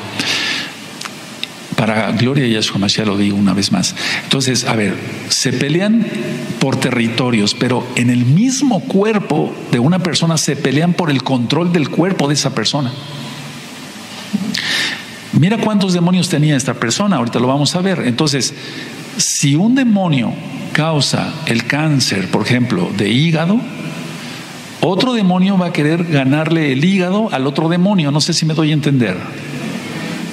Para gloria y Yeshua Mashiach lo digo una vez más. Entonces, a ver, se pelean por territorios, pero en el mismo cuerpo de una persona se pelean por el control del cuerpo de esa persona. Mira cuántos demonios tenía esta persona, ahorita lo vamos a ver. Entonces, si un demonio causa el cáncer, por ejemplo, de hígado, otro demonio va a querer ganarle el hígado al otro demonio. No sé si me doy a entender.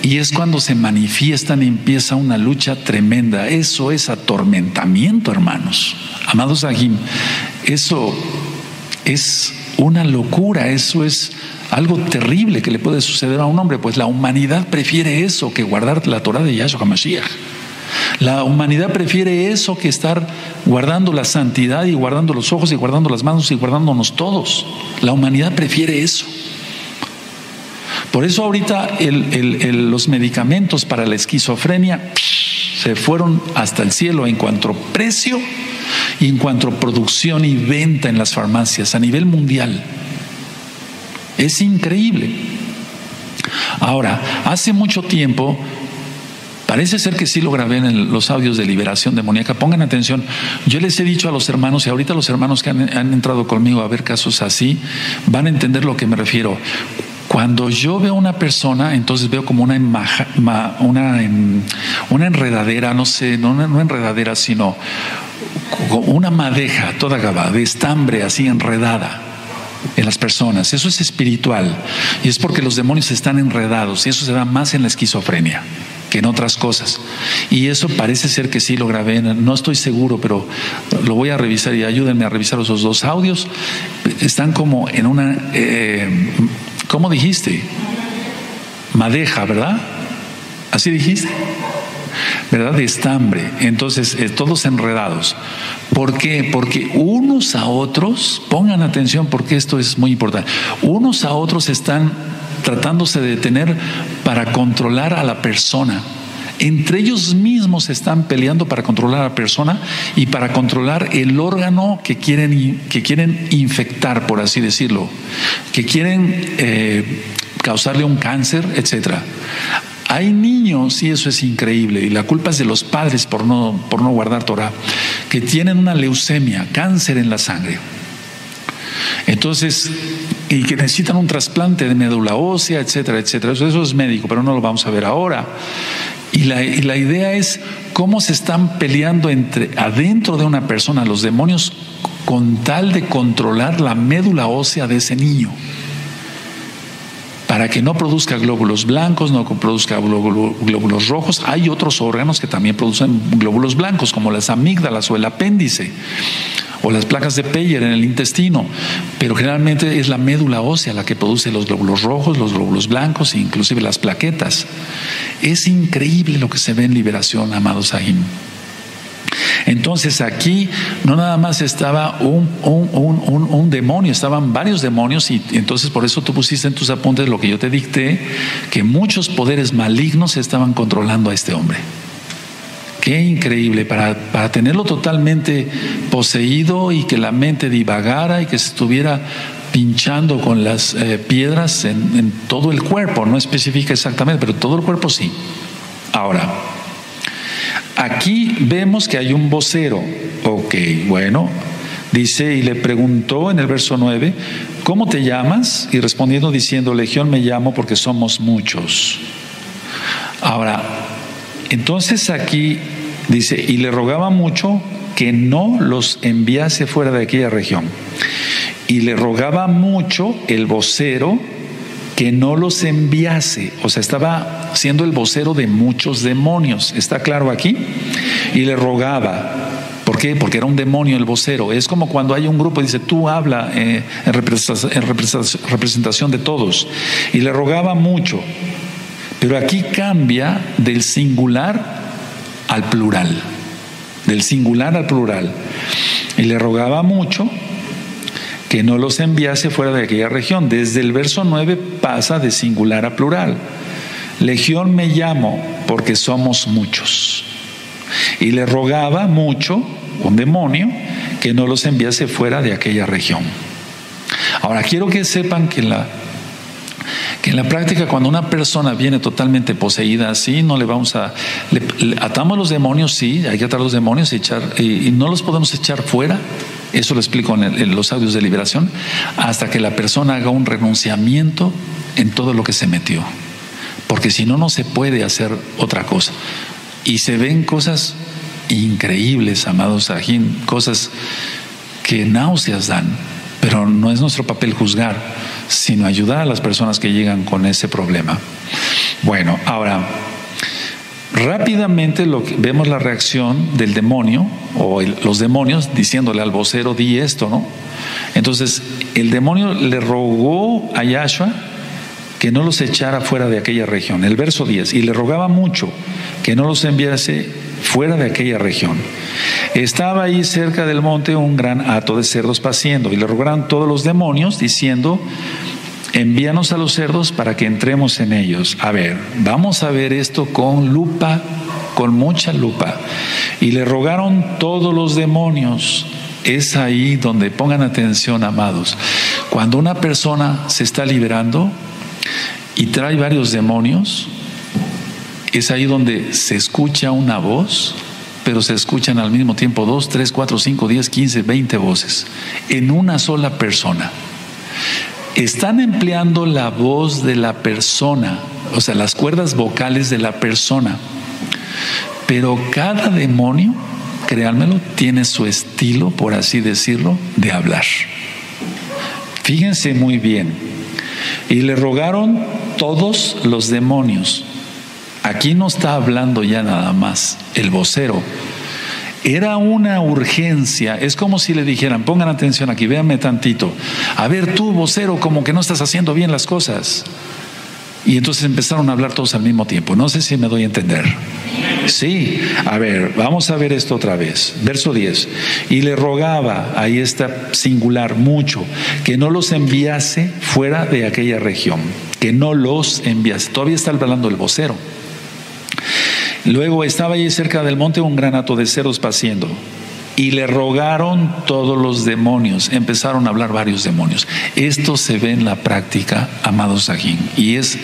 Y es cuando se manifiestan y empieza una lucha tremenda. Eso es atormentamiento, hermanos. Amados Agim, eso es una locura, eso es algo terrible que le puede suceder a un hombre, pues la humanidad prefiere eso que guardar la Torah de Yahshua HaMashiach. La humanidad prefiere eso que estar guardando la santidad y guardando los ojos y guardando las manos y guardándonos todos. La humanidad prefiere eso. Por eso ahorita los medicamentos para la esquizofrenia se fueron hasta el cielo en cuanto a precio y en cuanto a producción y venta en las farmacias a nivel mundial. Es increíble. Ahora, hace mucho tiempo Parece ser que sí lo grabé en los audios de liberación demoníaca. Pongan atención. Yo les he dicho a los hermanos, y ahorita los hermanos que han, entrado conmigo a ver casos así, van a entender lo que me refiero. Cuando yo veo una persona, entonces veo como una, una, una enredadera, no sé, no, no enredadera, sino una madeja toda gaba, de estambre así enredada en las personas. Eso es espiritual. Y es porque los demonios están enredados. Y eso se da más en la esquizofrenia que en otras cosas. Y eso parece ser que sí lo grabé, no estoy seguro, pero lo voy a revisar y ayúdenme a revisar esos dos audios. Están como en una, eh, ¿cómo dijiste? Madeja, ¿verdad? Así dijiste. ¿verdad? De estambre. Entonces, eh, todos enredados. ¿Por qué? Porque unos a otros, pongan atención porque esto es muy importante, unos a otros están tratándose de detener para controlar a la persona. Entre ellos mismos están peleando para controlar a la persona y para controlar el órgano que quieren, que quieren infectar, por así decirlo, que quieren eh, causarle un cáncer, etcétera. Hay niños, y eso es increíble, y la culpa es de los padres por no, por no guardar Torah, que tienen una leucemia, cáncer en la sangre. Entonces, y que necesitan un trasplante de médula ósea, etcétera, etcétera. Eso, eso es médico, pero no lo vamos a ver ahora. Y la, y la, idea es cómo se están peleando entre adentro de una persona los demonios con tal de controlar la médula ósea de ese niño para que no produzca glóbulos blancos, no produzca glóbulos rojos. Hay otros órganos que también producen glóbulos blancos, como las amígdalas o el apéndice, o las placas de Peyer en el intestino, pero generalmente es la médula ósea la que produce los glóbulos rojos, los glóbulos blancos e inclusive las plaquetas. Es increíble lo que se ve en liberación, amados Ahim. Entonces aquí no nada más estaba un, un, demonio, estaban varios demonios y entonces por eso tú pusiste en tus apuntes lo que yo te dicté, que muchos poderes malignos estaban controlando a este hombre. Qué increíble, para, para tenerlo totalmente poseído y que la mente divagara y que se estuviera pinchando con las eh, piedras en, en todo el cuerpo, no especifica exactamente, pero todo el cuerpo sí. Ahora, Aquí vemos que hay un vocero. Ok, bueno. Dice, y le preguntó en el verso 9, ¿cómo te llamas? Y respondiendo diciendo, Legión me llamo porque somos muchos. Ahora, entonces aquí dice, y le rogaba mucho que no los enviase fuera de aquella región. Y le rogaba mucho el vocero que no los enviase. O sea, estaba siendo el vocero de muchos demonios. ¿Está claro aquí? Y le rogaba. ¿Por qué? Porque era un demonio el vocero. Es como cuando hay un grupo y dice, tú habla eh, en, representación de todos. Y le rogaba mucho. Pero aquí cambia del singular al plural. Del singular al plural. Y le rogaba mucho que no los enviase fuera de aquella región. Desde el verso 9 pasa de singular a plural. Legión me llamo porque somos muchos. Y le rogaba mucho, un demonio, que no los enviase fuera de aquella región. Ahora, quiero que sepan que en la, que en la práctica cuando una persona viene totalmente poseída así, no le vamos a... atamos los demonios, sí, hay que atar los demonios echar, y no los podemos echar fuera eso lo explico en, los audios de liberación, hasta que la persona haga un renunciamiento en todo lo que se metió. Porque si no, no se puede hacer otra cosa. Y se ven cosas increíbles, amados Sajín, cosas que náuseas dan, pero no es nuestro papel juzgar, sino ayudar a las personas que llegan con ese problema. Bueno, ahora Rápidamente vemos la reacción del demonio o los demonios diciéndole al vocero, di esto, ¿no? Entonces, el demonio le rogó a Yahshua que no los echara fuera de aquella región. El verso 10, y le rogaba mucho que no los enviase fuera de aquella región. Estaba ahí cerca del monte un gran hato de cerdos paciendo, y le rogaron todos los demonios diciendo, envíanos a los cerdos para que entremos en ellos. A ver, vamos a ver esto con lupa, con mucha lupa. Y le rogaron todos los demonios. Es ahí donde pongan atención, amados. Cuando una persona se está liberando y trae varios demonios, es ahí donde se escucha una voz, pero se escuchan al mismo tiempo dos, tres, cuatro, cinco, diez, quince, veinte voces en una sola persona están empleando la voz de la persona, o sea, las cuerdas vocales de la persona. Pero cada demonio, créanmelo, tiene su estilo, por así decirlo, de hablar. Fíjense muy bien. Y le rogaron todos los demonios. Aquí no está hablando ya nada más el vocero, era una urgencia. Es como si le dijeran, pongan atención aquí, véanme tantito. A ver, tú, vocero, como que no estás haciendo bien las cosas. Y entonces empezaron a hablar todos al mismo tiempo. No sé si me doy a entender. Sí, a ver, vamos a ver esto otra vez. Verso 10. Y le rogaba, ahí está singular, mucho, que no los enviase fuera de aquella región. Que no los enviase. Todavía está hablando el vocero. Luego estaba allí cerca del monte un granato de cerdos paciendo. Y le rogaron todos los demonios. Empezaron a hablar varios demonios. Esto se ve en la práctica, amados Sajín. Y es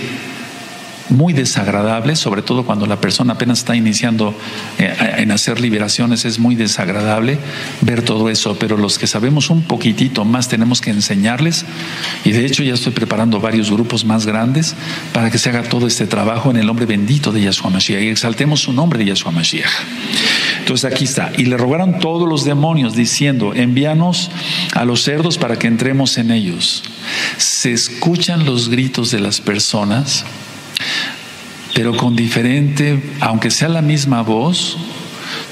muy desagradable, sobre todo cuando la persona apenas está iniciando eh, en hacer liberaciones, es muy desagradable ver todo eso, pero los que sabemos un poquitito más tenemos que enseñarles y de hecho ya estoy preparando varios grupos más grandes para que se haga todo este trabajo en el nombre bendito de Yahshua Mashiach y exaltemos su nombre de Yahshua Mashiach. Entonces aquí está, y le rogaron todos los demonios diciendo, envíanos a los cerdos para que entremos en ellos. Se escuchan los gritos de las personas pero con diferente, aunque sea la misma voz,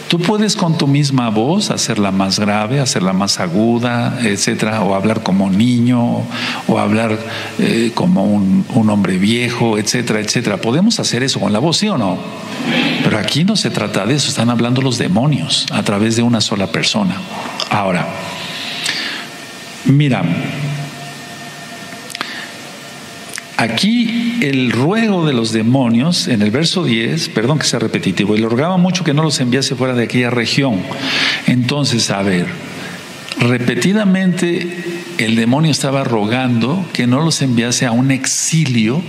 tú puedes con tu misma voz hacerla más grave, hacerla más aguda, etcétera, o hablar como niño, o hablar eh, como un, un, hombre viejo, etcétera, etcétera. Podemos hacer eso con la voz, ¿sí o no? Pero aquí no se trata de eso, están hablando los demonios a través de una sola persona. Ahora, mira, Aquí el ruego de los demonios, en el verso 10, perdón que sea repetitivo, y le rogaba mucho que no los enviase fuera de aquella región. Entonces, a ver, repetidamente el demonio estaba rogando que no los enviase a un exilio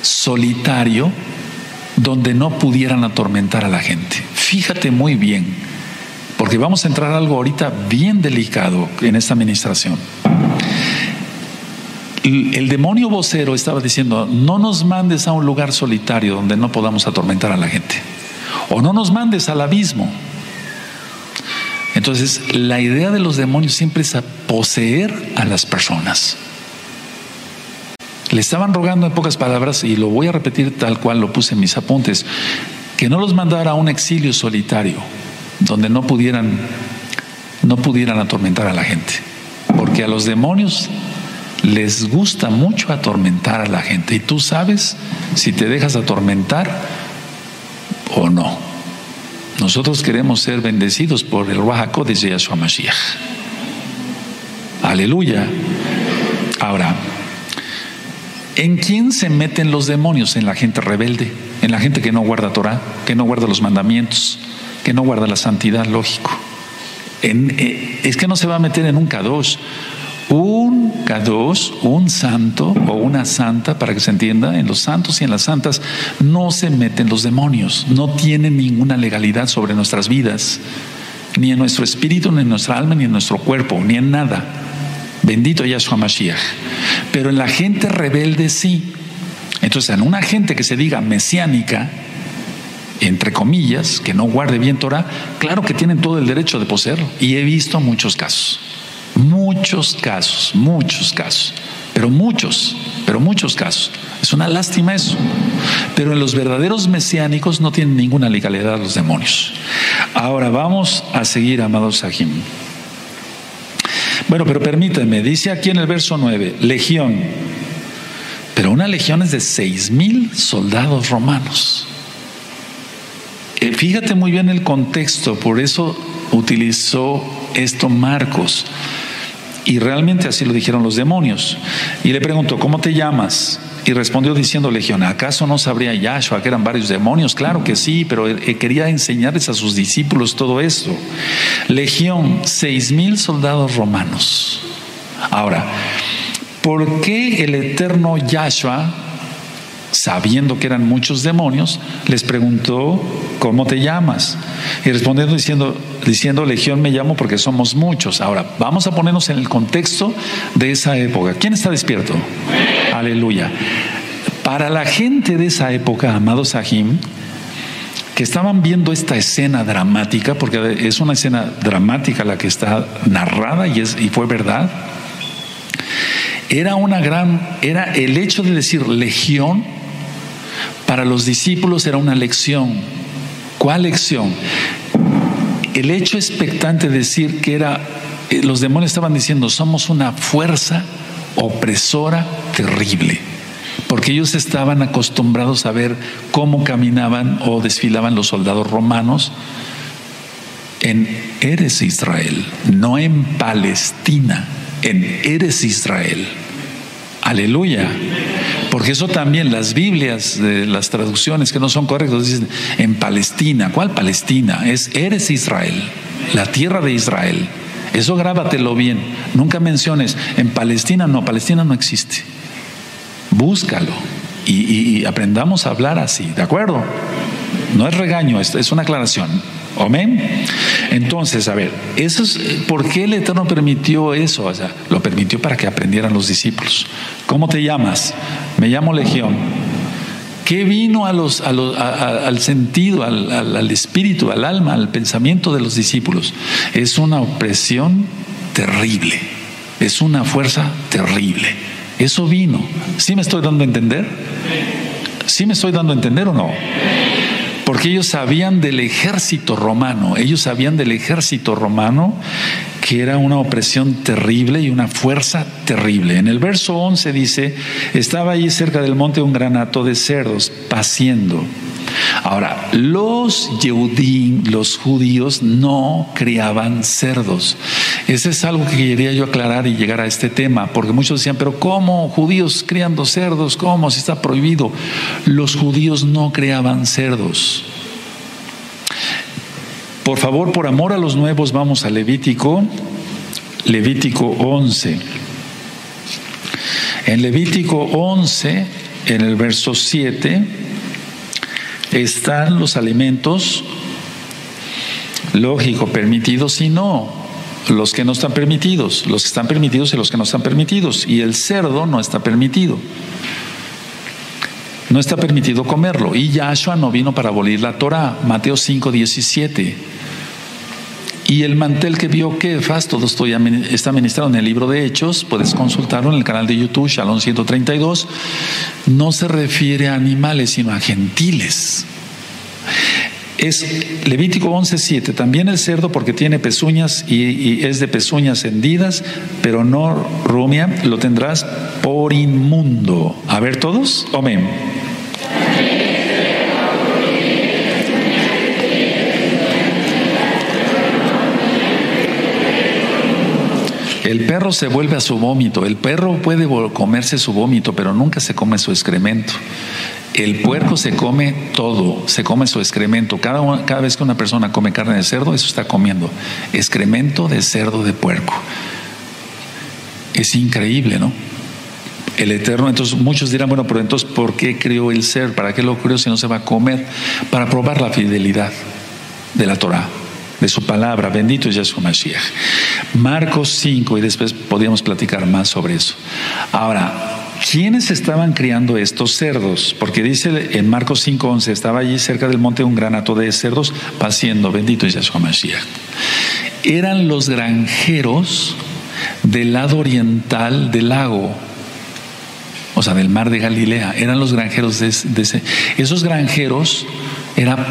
solitario donde no pudieran atormentar a la gente. Fíjate muy bien, porque vamos a entrar a algo ahorita bien delicado en esta administración el demonio vocero estaba diciendo, no nos mandes a un lugar solitario donde no podamos atormentar a la gente. O no nos mandes al abismo. Entonces, la idea de los demonios siempre es a poseer a las personas. Le estaban rogando en pocas palabras, y lo voy a repetir tal cual lo puse en mis apuntes, que no los mandara a un exilio solitario, donde no pudieran, no pudieran atormentar a la gente. Porque a los demonios les gusta mucho atormentar a la gente. Y tú sabes si te dejas atormentar o no. Nosotros queremos ser bendecidos por el Ruach de Yahshua Mashiach. Aleluya. Ahora, ¿en quién se meten los demonios? En la gente rebelde, en la gente que no guarda Torah, que no guarda los mandamientos, que no guarda la santidad, lógico. Eh, es que no se va a meter en un Kadosh un Kadosh, un santo o una santa, para que se entienda, en los santos y en las santas no se meten los demonios, no tienen ninguna legalidad sobre nuestras vidas, ni en nuestro espíritu, ni en nuestra alma, ni en nuestro cuerpo, ni en nada. Bendito Yahshua Mashiach. Pero en la gente rebelde sí. Entonces, en una gente que se diga mesiánica, entre comillas, que no guarde bien Torah, claro que tienen todo el derecho de poseerlo. Y he visto muchos casos. Muchos casos, muchos casos, pero muchos, pero muchos casos. Es una lástima eso. Pero en los verdaderos mesiánicos no tienen ninguna legalidad los demonios. Ahora vamos a seguir, amados Sahim. Bueno, pero permítanme, dice aquí en el verso 9, legión. Pero una legión es de seis mil soldados romanos. Eh, fíjate muy bien el contexto, por eso utilizó esto Marcos. Y realmente así lo dijeron los demonios. Y le preguntó, ¿cómo te llamas? Y respondió diciendo Legión, ¿acaso no sabría Yahshua que eran varios demonios? Claro que sí, pero quería enseñarles a sus discípulos todo esto. Legión, seis mil soldados romanos. Ahora, ¿por qué el eterno Yahshua sabiendo que eran muchos demonios, les preguntó, ¿cómo te llamas? Y respondiendo diciendo, diciendo, Legión me llamo porque somos muchos. Ahora, vamos a ponernos en el contexto de esa época. ¿Quién está despierto? Aleluya. Para la gente de esa época, amados Sahim, que estaban viendo esta escena dramática, porque es una escena dramática la que está narrada y, es, y fue verdad, era una gran, era el hecho de decir legión, para los discípulos era una lección. ¿Cuál lección? El hecho expectante de decir que era, eh, los demonios estaban diciendo, somos una fuerza opresora terrible, porque ellos estaban acostumbrados a ver cómo caminaban o desfilaban los soldados romanos en Eres Israel, no en Palestina, en Eres Israel. Aleluya. Porque eso también, las Biblias, de las traducciones que no son correctas, dicen en Palestina. ¿Cuál Palestina? Es eres Israel, la tierra de Israel. Eso grábatelo bien. Nunca menciones en Palestina, no, Palestina no existe. Búscalo. y, aprendamos a hablar así, ¿de acuerdo? No es regaño, es, es una aclaración. Amén. Entonces, a ver, eso es por qué el Eterno permitió eso. O sea, lo permitió para que aprendieran los discípulos. ¿Cómo te llamas? Me llamo Legión. ¿Qué vino a los, al sentido, al, al espíritu, al alma, al pensamiento de los discípulos? Es una opresión terrible. Es una fuerza terrible. Eso vino. ¿Sí me estoy dando a entender? ¿Sí me estoy dando a entender o no? Porque ellos sabían del ejército romano, ellos sabían del ejército romano que era una opresión terrible y una fuerza terrible. En el verso 11 dice, estaba allí cerca del monte un granato de cerdos paciendo. Ahora, los los judíos, no criaban cerdos. Ese es algo que quería yo aclarar y llegar a este tema, porque muchos decían, pero ¿cómo judíos criando cerdos? ¿Cómo? Si está prohibido. Los judíos no criaban cerdos. Por favor, por amor a los nuevos, vamos a Levítico, Levítico 11. En Levítico 11, en el verso 7, están los alimentos, lógico, permitidos y no. Los que no están permitidos, los que están permitidos y los que no están permitidos. Y el cerdo no está permitido. No está permitido comerlo. Y Yahshua no vino para abolir la Torah. Mateo 5, 17. Y el mantel que vio Kefas, todo esto ya está ministrado en el libro de Hechos, puedes consultarlo en el canal de YouTube, Shalom 132, no se refiere a animales, sino a gentiles. Es Levítico 11:7, también el cerdo porque tiene pezuñas y, y, es de pezuñas hendidas, pero no rumia, lo tendrás por inmundo. A ver todos, amén. El perro se vuelve a su vómito. El perro puede comerse su vómito, pero nunca se come su excremento. El puerco se come todo, se come su excremento. Cada, vez que una persona come carne de cerdo, eso está comiendo. Excremento de cerdo de puerco. Es increíble, ¿no? El Eterno, entonces muchos dirán, bueno, pero entonces, ¿por qué creó el ser? ¿Para qué lo creó si no se va a comer? Para probar la fidelidad de la Torah de su palabra. Bendito es Yahshua Mashiach. Marcos 5, y después podríamos platicar más sobre eso. Ahora, ¿quiénes estaban criando estos cerdos? Porque dice en Marcos 5, 11, estaba allí cerca del monte un granato de cerdos paciendo. Bendito Yahshua Mashiach. Eran los granjeros del lado oriental del lago o sea, del mar de Galilea, eran los granjeros de, ese. Esos granjeros eran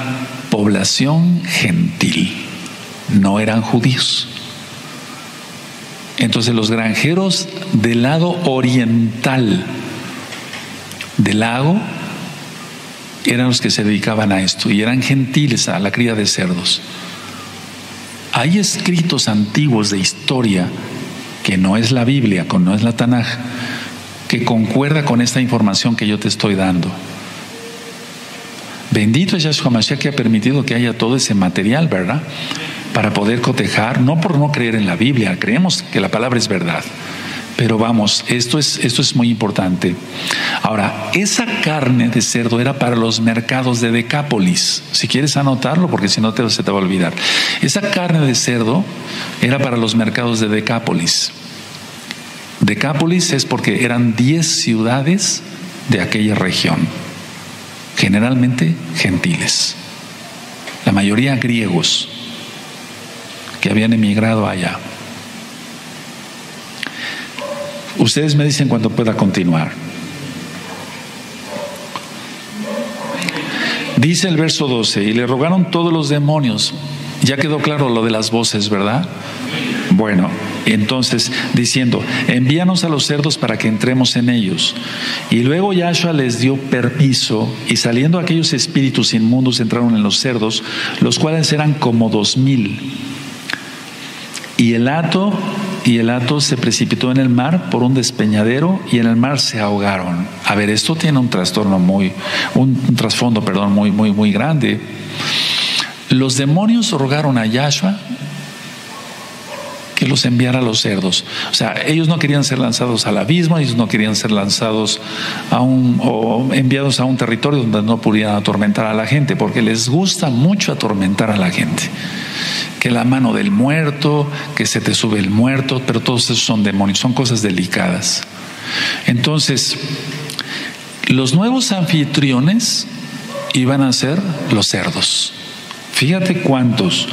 población gentil no eran judíos. Entonces los granjeros del lado oriental del lago eran los que se dedicaban a esto y eran gentiles a la cría de cerdos. Hay escritos antiguos de historia que no es la Biblia, no es la Tanaj, que concuerda con esta información que yo te estoy dando. Bendito es Yahshua Mashiach que ha permitido que haya todo ese material, ¿verdad? Para poder cotejar, no por no creer en la Biblia, creemos que la palabra es verdad. Pero vamos, esto es, esto es muy importante. Ahora, esa carne de cerdo era para los mercados de Decápolis. Si quieres anotarlo, porque si no te, se te va a olvidar. Esa carne de cerdo era para los mercados de Decápolis. Decápolis es porque eran 10 ciudades de aquella región, generalmente gentiles, la mayoría griegos que habían emigrado allá. Ustedes me dicen cuando pueda continuar. Dice el verso 12, y le rogaron todos los demonios. Ya quedó claro lo de las voces, ¿verdad? Bueno, entonces diciendo, envíanos a los cerdos para que entremos en ellos. Y luego Yahshua les dio permiso y saliendo aquellos espíritus inmundos entraron en los cerdos, los cuales eran como dos mil. Y el hato y el se precipitó en el mar por un despeñadero y en el mar se ahogaron. A ver, esto tiene un trastorno muy, un, trasfondo, perdón, muy, muy, muy grande. Los demonios rogaron a Yahshua que los enviara a los cerdos. O sea, ellos no querían ser lanzados al abismo, ellos no querían ser lanzados a un, o enviados a un territorio donde no pudieran atormentar a la gente, porque les gusta mucho atormentar a la gente. Que la mano del muerto, que se te sube el muerto, pero todos esos son demonios, son cosas delicadas. Entonces, los nuevos anfitriones iban a ser los cerdos. Fíjate cuántos.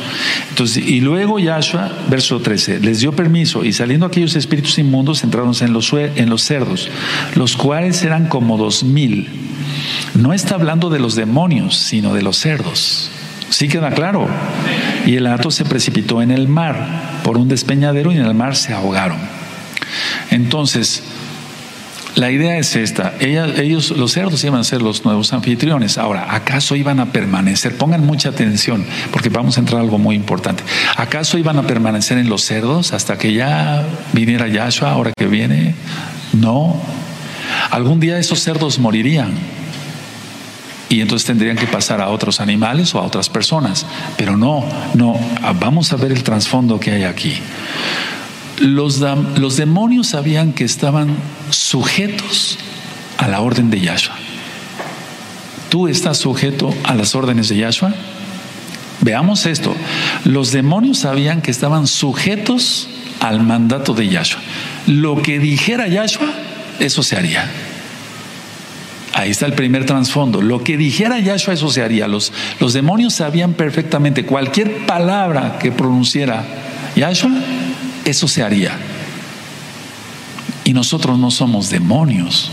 Entonces, y luego Yahshua, verso 13, les dio permiso y saliendo aquellos espíritus inmundos entraron en los, en los cerdos, los cuales eran como dos mil. No está hablando de los demonios, sino de los cerdos. ¿Sí queda claro? Y el hato se precipitó en el mar por un despeñadero y en el mar se ahogaron. Entonces, la idea es esta, ellos, los cerdos iban a ser los nuevos anfitriones. Ahora, ¿acaso iban a permanecer? Pongan mucha atención, porque vamos a entrar a algo muy importante. ¿Acaso iban a permanecer en los cerdos hasta que ya viniera Yahshua, ahora que viene? No. Algún día esos cerdos morirían. Y entonces tendrían que pasar a otros animales o a otras personas. Pero no, no, vamos a ver el trasfondo que hay aquí. Los, los demonios sabían que estaban sujetos a la orden de Yahshua. ¿Tú estás sujeto a las órdenes de Yahshua? Veamos esto. Los demonios sabían que estaban sujetos al mandato de Yahshua. Lo que dijera Yahshua, eso se haría. Ahí está el primer trasfondo. Lo que dijera Yahshua, eso se haría. Los, los demonios sabían perfectamente cualquier palabra que pronunciara Yahshua, eso se haría. Y nosotros no somos demonios,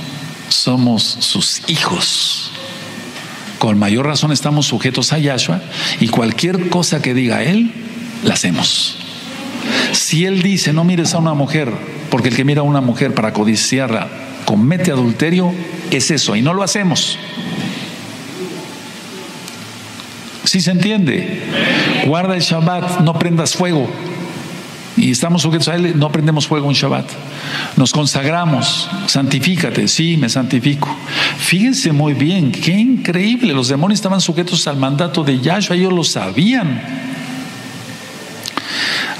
somos sus hijos. Con mayor razón estamos sujetos a Yahshua y cualquier cosa que diga Él, la hacemos. Si Él dice, no mires a una mujer, porque el que mira a una mujer para codiciarla comete adulterio, es eso, y no lo hacemos. Si se entiende? Guarda el Shabbat, no prendas fuego y estamos sujetos a Él, no prendemos fuego en Shabbat. Nos consagramos, santifícate, sí, me santifico. Fíjense muy bien, qué increíble, los demonios estaban sujetos al mandato de Yahshua, ellos lo sabían.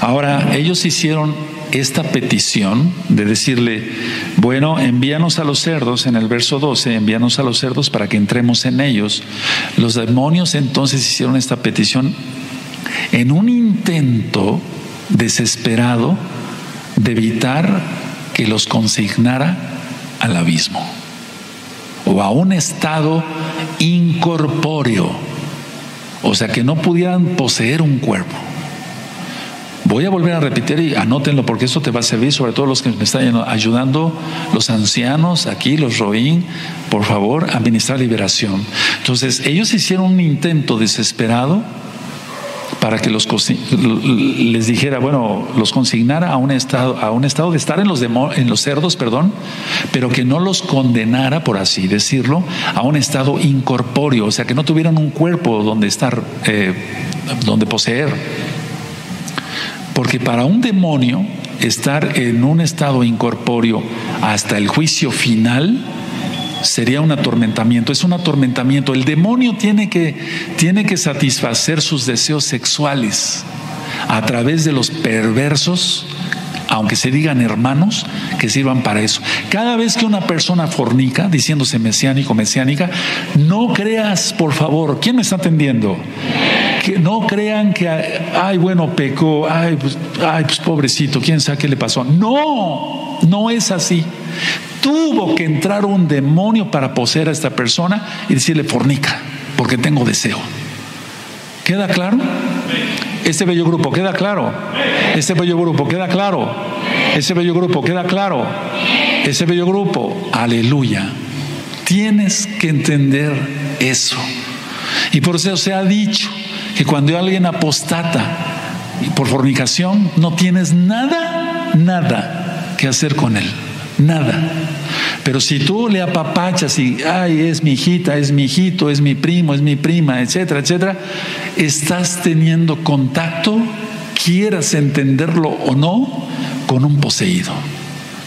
Ahora, ellos hicieron esta petición de decirle, bueno, envíanos a los cerdos, en el verso 12, envíanos a los cerdos para que entremos en ellos. Los demonios entonces hicieron esta petición en un intento desesperado de evitar que los consignara al abismo o a un estado incorpóreo, o sea, que no pudieran poseer un cuerpo. Voy a volver a repetir y anótenlo porque esto te va a servir, sobre todo los que me están ayudando, los ancianos aquí, los roín, por favor, administrar liberación. Entonces, ellos hicieron un intento desesperado para que los les dijera, bueno, los consignara a un estado, a un estado de estar en los, en los cerdos, perdón, pero que no los condenara, por así decirlo, a un estado incorpóreo, o sea, que no tuvieran un cuerpo donde estar, eh, donde poseer. Porque para un demonio estar en un estado incorpóreo hasta el juicio final sería un atormentamiento, es un atormentamiento. El demonio tiene que, tiene que satisfacer sus deseos sexuales a través de los perversos, aunque se digan hermanos, que sirvan para eso. Cada vez que una persona fornica, diciéndose mesiánico, mesiánica, no creas, por favor, ¿quién me está atendiendo? Que no crean que, ay, bueno, pecó, ay, pues, ay, pues pobrecito, quién sabe qué le pasó. No, no es así tuvo que entrar un demonio para poseer a esta persona y decirle fornica, porque tengo deseo. ¿Queda claro? Este bello grupo, ¿queda claro? Este bello grupo, ¿queda claro? Ese bello grupo, ¿queda claro? Ese bello grupo, aleluya. Tienes que entender eso. Y por eso se ha dicho que cuando alguien apostata por fornicación, no tienes nada, nada que hacer con él. Nada. Pero si tú le apapachas y, ay, es mi hijita, es mi hijito, es mi primo, es mi prima, etcétera, etcétera, estás teniendo contacto, quieras entenderlo o no, con un poseído,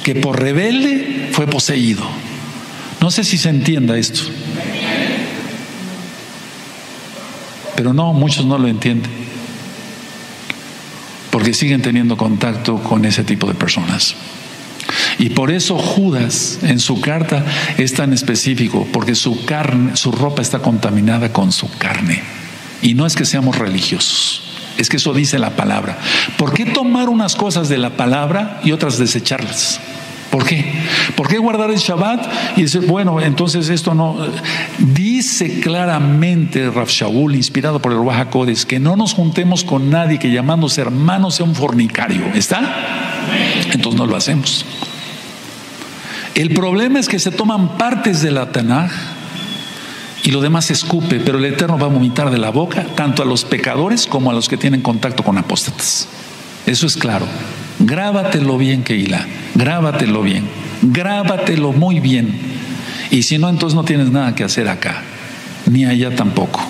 que por rebelde fue poseído. No sé si se entienda esto. Pero no, muchos no lo entienden. porque siguen teniendo contacto con ese tipo de personas. Y por eso Judas en su carta es tan específico, porque su carne, su ropa está contaminada con su carne. Y no es que seamos religiosos, es que eso dice la palabra. ¿Por qué tomar unas cosas de la palabra y otras desecharlas? ¿Por qué? ¿Por qué guardar el Shabbat y decir, bueno, entonces esto no... Dice claramente Rav Shaul, inspirado por el Ruach que no nos juntemos con nadie que llamándose hermano sea un fornicario. ¿Está? Entonces no lo hacemos. El problema es que se toman partes de la Tanaj y lo demás se escupe, pero el Eterno va a vomitar de la boca tanto a los pecadores como a los que tienen contacto con apóstatas. Eso es claro. Grábatelo bien, Keila. Grábatelo bien. Grábatelo muy bien. Y si no, entonces no tienes nada que hacer acá, ni allá tampoco.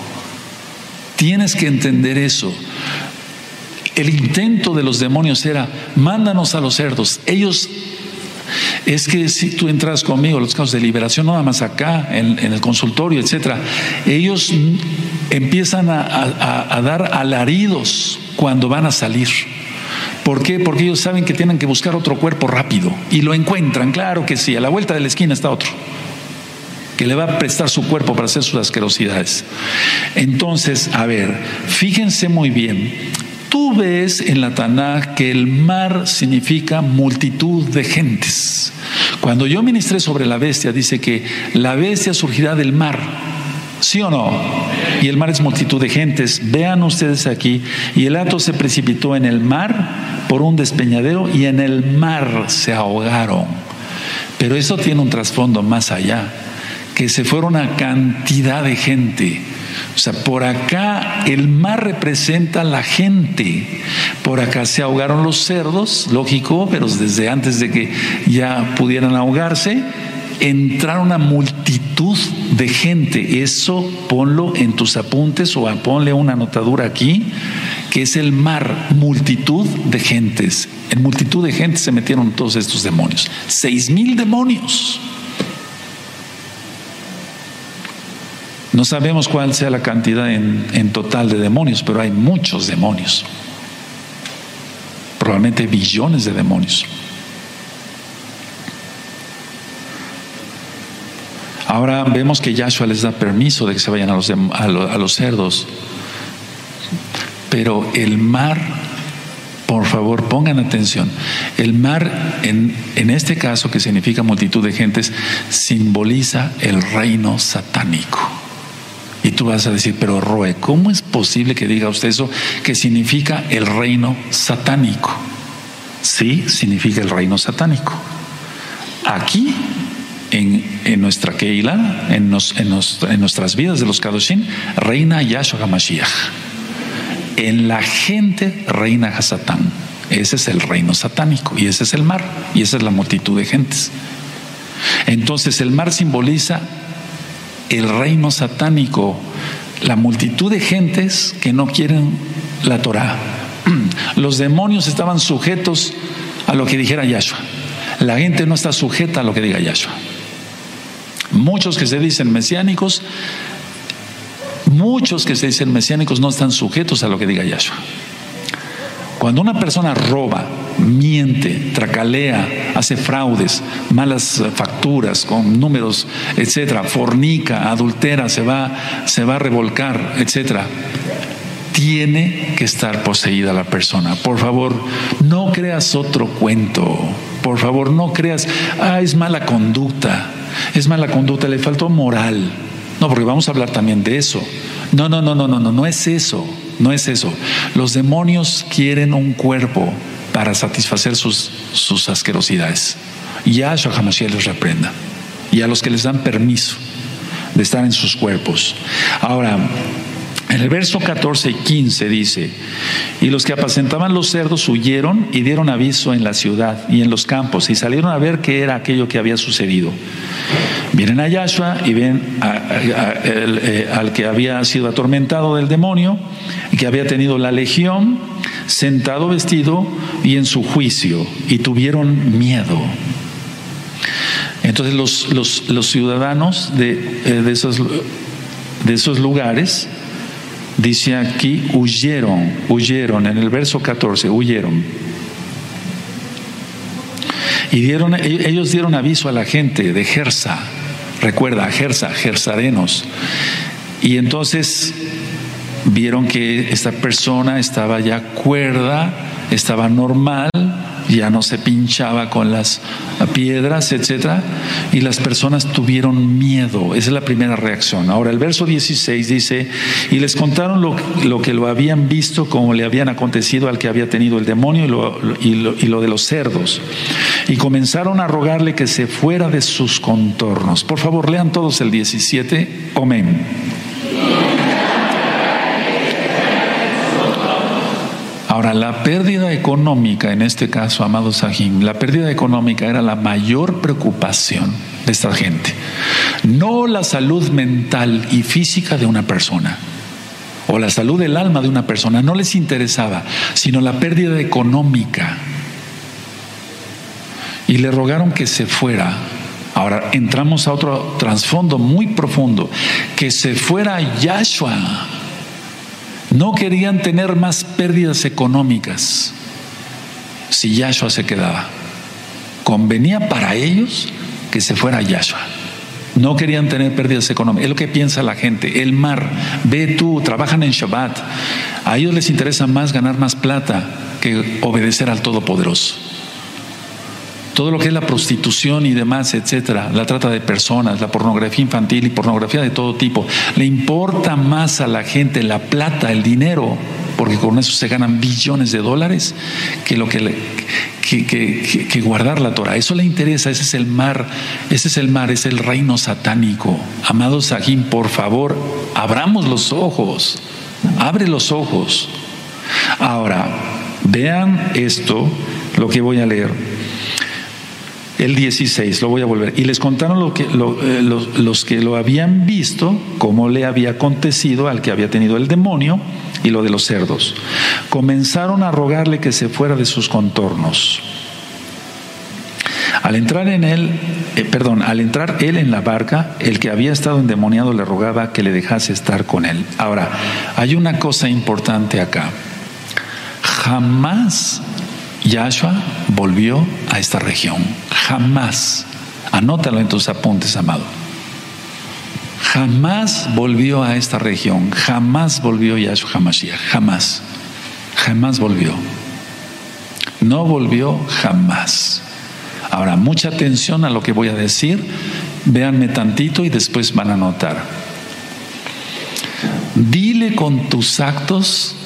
Tienes que entender eso. El intento de los demonios era, mándanos a los cerdos. Ellos, es que si tú entras conmigo, los casos de liberación, nada más acá, en, el consultorio, etcétera, ellos empiezan a dar alaridos cuando van a salir. ¿Por qué? Porque ellos saben que tienen que buscar otro cuerpo rápido y lo encuentran, claro que sí, a la vuelta de la esquina está otro que le va a prestar su cuerpo para hacer sus asquerosidades. Entonces, a ver, fíjense muy bien, tú ves en la Tanaj que el mar significa multitud de gentes. Cuando yo ministré sobre la bestia, dice que la bestia surgirá del mar. ¿Sí o no? Y el mar es multitud de gentes. Vean ustedes aquí. Y el hato se precipitó en el mar por un despeñadero y en el mar se ahogaron. Pero eso tiene un trasfondo más allá que se fueron a cantidad de gente. O sea, por acá el mar representa la gente. Por acá se ahogaron los cerdos, lógico, pero desde antes de que ya pudieran ahogarse, entraron una multitud de gente. Eso ponlo en tus apuntes o ponle una anotadura aquí, que es el mar, multitud de gentes. En multitud de gente se metieron todos estos demonios. Seis mil demonios. No sabemos cuál sea la cantidad en, total de demonios, pero hay muchos demonios. Probablemente billones de demonios. Ahora vemos que Yahshua les da permiso de que se vayan a los, cerdos. Pero el mar, por favor, pongan atención. El mar, en este caso, que significa multitud de gentes, simboliza el reino satánico. Y tú vas a decir, pero Roe, ¿cómo es posible que diga usted eso que significa el reino satánico? Sí, significa el reino satánico. Aquí, en, nuestra Keila, en, nuestras vidas de los Kadoshim, reina Yahshua HaMashiach. En la gente reina Hasatán. Ese es el reino satánico y ese es el mar y esa es la multitud de gentes. Entonces el mar simboliza el reino satánico, la multitud de gentes que no quieren la Torah. [clears throat] Los demonios estaban sujetos a lo que dijera Yahshua. La gente no está sujeta a lo que diga Yahshua. Muchos que se dicen mesiánicos, muchos que se dicen mesiánicos no están sujetos a lo que diga Yahshua. Cuando una persona roba, miente, tracalea, hace fraudes, malas facturas con números, etcétera, fornica, adultera, se va, se va a revolcar, etcétera, tiene que estar poseída la persona. Por favor, no creas otro cuento. Por favor, no creas, ah, es mala conducta. Es mala conducta, le faltó moral. No, porque vamos a hablar también de eso. No, no, no, no, no, no, no es eso. No es eso. Los demonios quieren un cuerpo para satisfacer sus, sus asquerosidades. Yahshua Hamashiach les reprenda. Y a los que les dan permiso de estar en sus cuerpos. Ahora, en el verso 14 y 15 dice, y los que apacentaban los cerdos huyeron y dieron aviso en la ciudad y en los campos y salieron a ver qué era aquello que había sucedido. Vienen a Yahshua y ven eh, al que había sido atormentado del demonio, que había tenido la legión, sentado vestido y en su juicio, y tuvieron miedo. Entonces los, ciudadanos eh, de esos lugares Dice aquí, huyeron, huyeron, en el verso 14, huyeron. Y dieron, ellos dieron aviso a la gente de Gersa, recuerda, Gersa, Gersarenos. Y entonces vieron que esta persona estaba ya cuerda, estaba normal, ya no se pinchaba con las piedras, etcétera, y las personas tuvieron miedo. Esa es la primera reacción. Ahora, el verso 16 dice: Y les contaron lo, que lo habían visto, como le habían acontecido al que había tenido el demonio y lo, y lo, y lo de los cerdos. Y comenzaron a rogarle que se fuera de sus contornos. Por favor, lean todos el 17. Amén. Ahora, la pérdida económica, en este caso, amado Sahim, la pérdida económica era la mayor preocupación de esta gente. No la salud mental y física de una persona o la salud del alma de una persona, no les interesaba, sino la pérdida económica. Y le rogaron que se fuera. Ahora entramos a otro trasfondo muy profundo, que se fuera Yahshua no querían tener más pérdidas económicas si Yahshua se quedaba. Convenía para ellos que se fuera Yahshua. No querían tener pérdidas económicas. Es lo que piensa la gente. El mar, ve tú, trabajan en Shabbat. A ellos les interesa más ganar más plata que obedecer al Todopoderoso todo lo que es la prostitución y demás, etcétera, la trata de personas, la pornografía infantil y pornografía de todo tipo, le importa más a la gente la plata, el dinero, porque con eso se ganan billones de dólares, que lo que, que, guardar la Torah. Eso le interesa, ese es el mar, ese es el mar, es el reino satánico. Amados Sahim, por favor, abramos los ojos, abre los ojos. Ahora, vean esto, lo que voy a leer el 16, lo voy a volver. Y les contaron lo que, eh, los, que lo habían visto, cómo le había acontecido al que había tenido el demonio y lo de los cerdos. Comenzaron a rogarle que se fuera de sus contornos. Al entrar en él, eh, perdón, al entrar él en la barca, el que había estado endemoniado le rogaba que le dejase estar con él. Ahora, hay una cosa importante acá. Jamás Yahshua volvió a esta región. Jamás. Anótalo en tus apuntes, amado. Jamás volvió a esta región. Jamás volvió Yahshua Hamashiach. Jamás. Jamás volvió. No volvió jamás. Ahora, mucha atención a lo que voy a decir. Véanme tantito y después van a notar. Dile con tus actos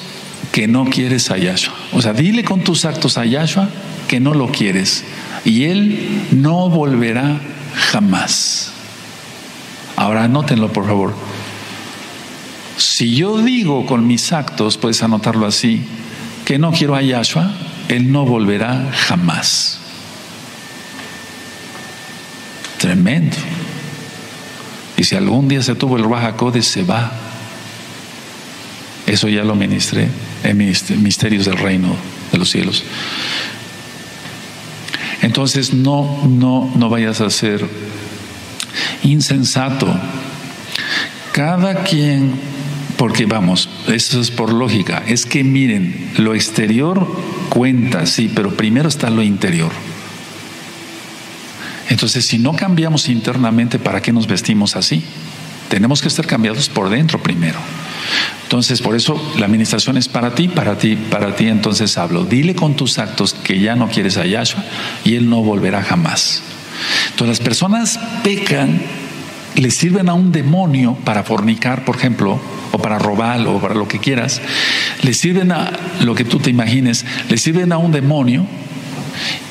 que no quieres a Yahshua. O sea, dile con tus actos a Yahshua que no lo quieres y Él no volverá jamás. Ahora anótenlo, por favor. Si yo digo con mis actos, puedes anotarlo así, que no quiero a Yahshua, Él no volverá jamás. Tremendo. Y si algún día se tuvo el Ruach se va. Eso ya lo ministré en misterios del reino de los cielos. Entonces no, no, no vayas a ser insensato. Cada quien, porque vamos, eso es por lógica, es que miren, lo exterior cuenta, sí, pero primero está lo interior. Entonces, si no cambiamos internamente, ¿para qué nos vestimos así? Tenemos que estar cambiados por dentro primero. Entonces, por eso la administración es para ti, para ti, para ti. Entonces hablo, dile con tus actos que ya no quieres a Yahshua y Él no volverá jamás. Entonces, las personas pecan, le sirven a un demonio para fornicar, por ejemplo, o para robar, o para lo que quieras. Le sirven a lo que tú te imagines, le sirven a un demonio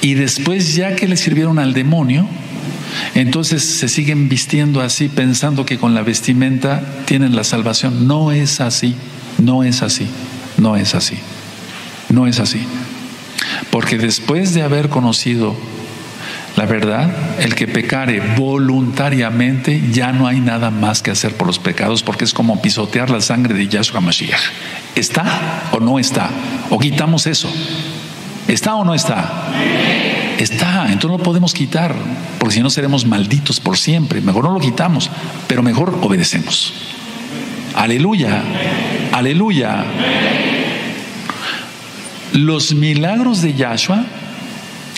y después, ya que le sirvieron al demonio, entonces se siguen vistiendo así pensando que con la vestimenta tienen la salvación. No es así, no es así, no es así, no es así. Porque después de haber conocido la verdad, el que pecare voluntariamente ya no hay nada más que hacer por los pecados porque es como pisotear la sangre de Yahshua Mashiach. ¿Está o no está? ¿O quitamos eso? ¿Está o no está? Está, entonces no lo podemos quitar, porque si no seremos malditos por siempre. Mejor no lo quitamos, pero mejor obedecemos. Aleluya. Aleluya. Los milagros de Yahshua,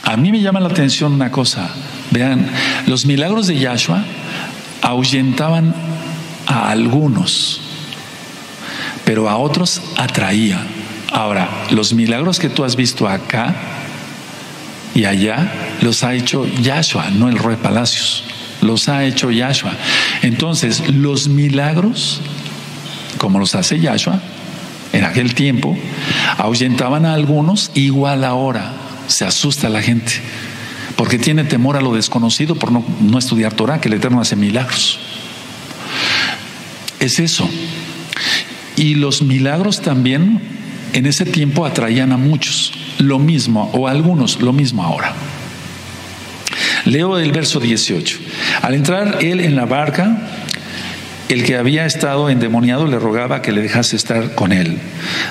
a mí me llama la atención una cosa. Vean, los milagros de Yahshua ahuyentaban a algunos, pero a otros atraía. Ahora, los milagros que tú has visto acá y allá los ha hecho Yahshua, no el rey Palacios. Los ha hecho Yahshua. Entonces, los milagros, como los hace Yahshua, en aquel tiempo, ahuyentaban a algunos igual ahora. Se asusta la gente porque tiene temor a lo desconocido por no, no estudiar Torah, que el Eterno hace milagros. Es eso. Y los milagros también en ese tiempo atraían a muchos, lo mismo, o a algunos, lo mismo ahora. Leo el verso 18. Al entrar él en la barca, el que había estado endemoniado le rogaba que le dejase estar con él.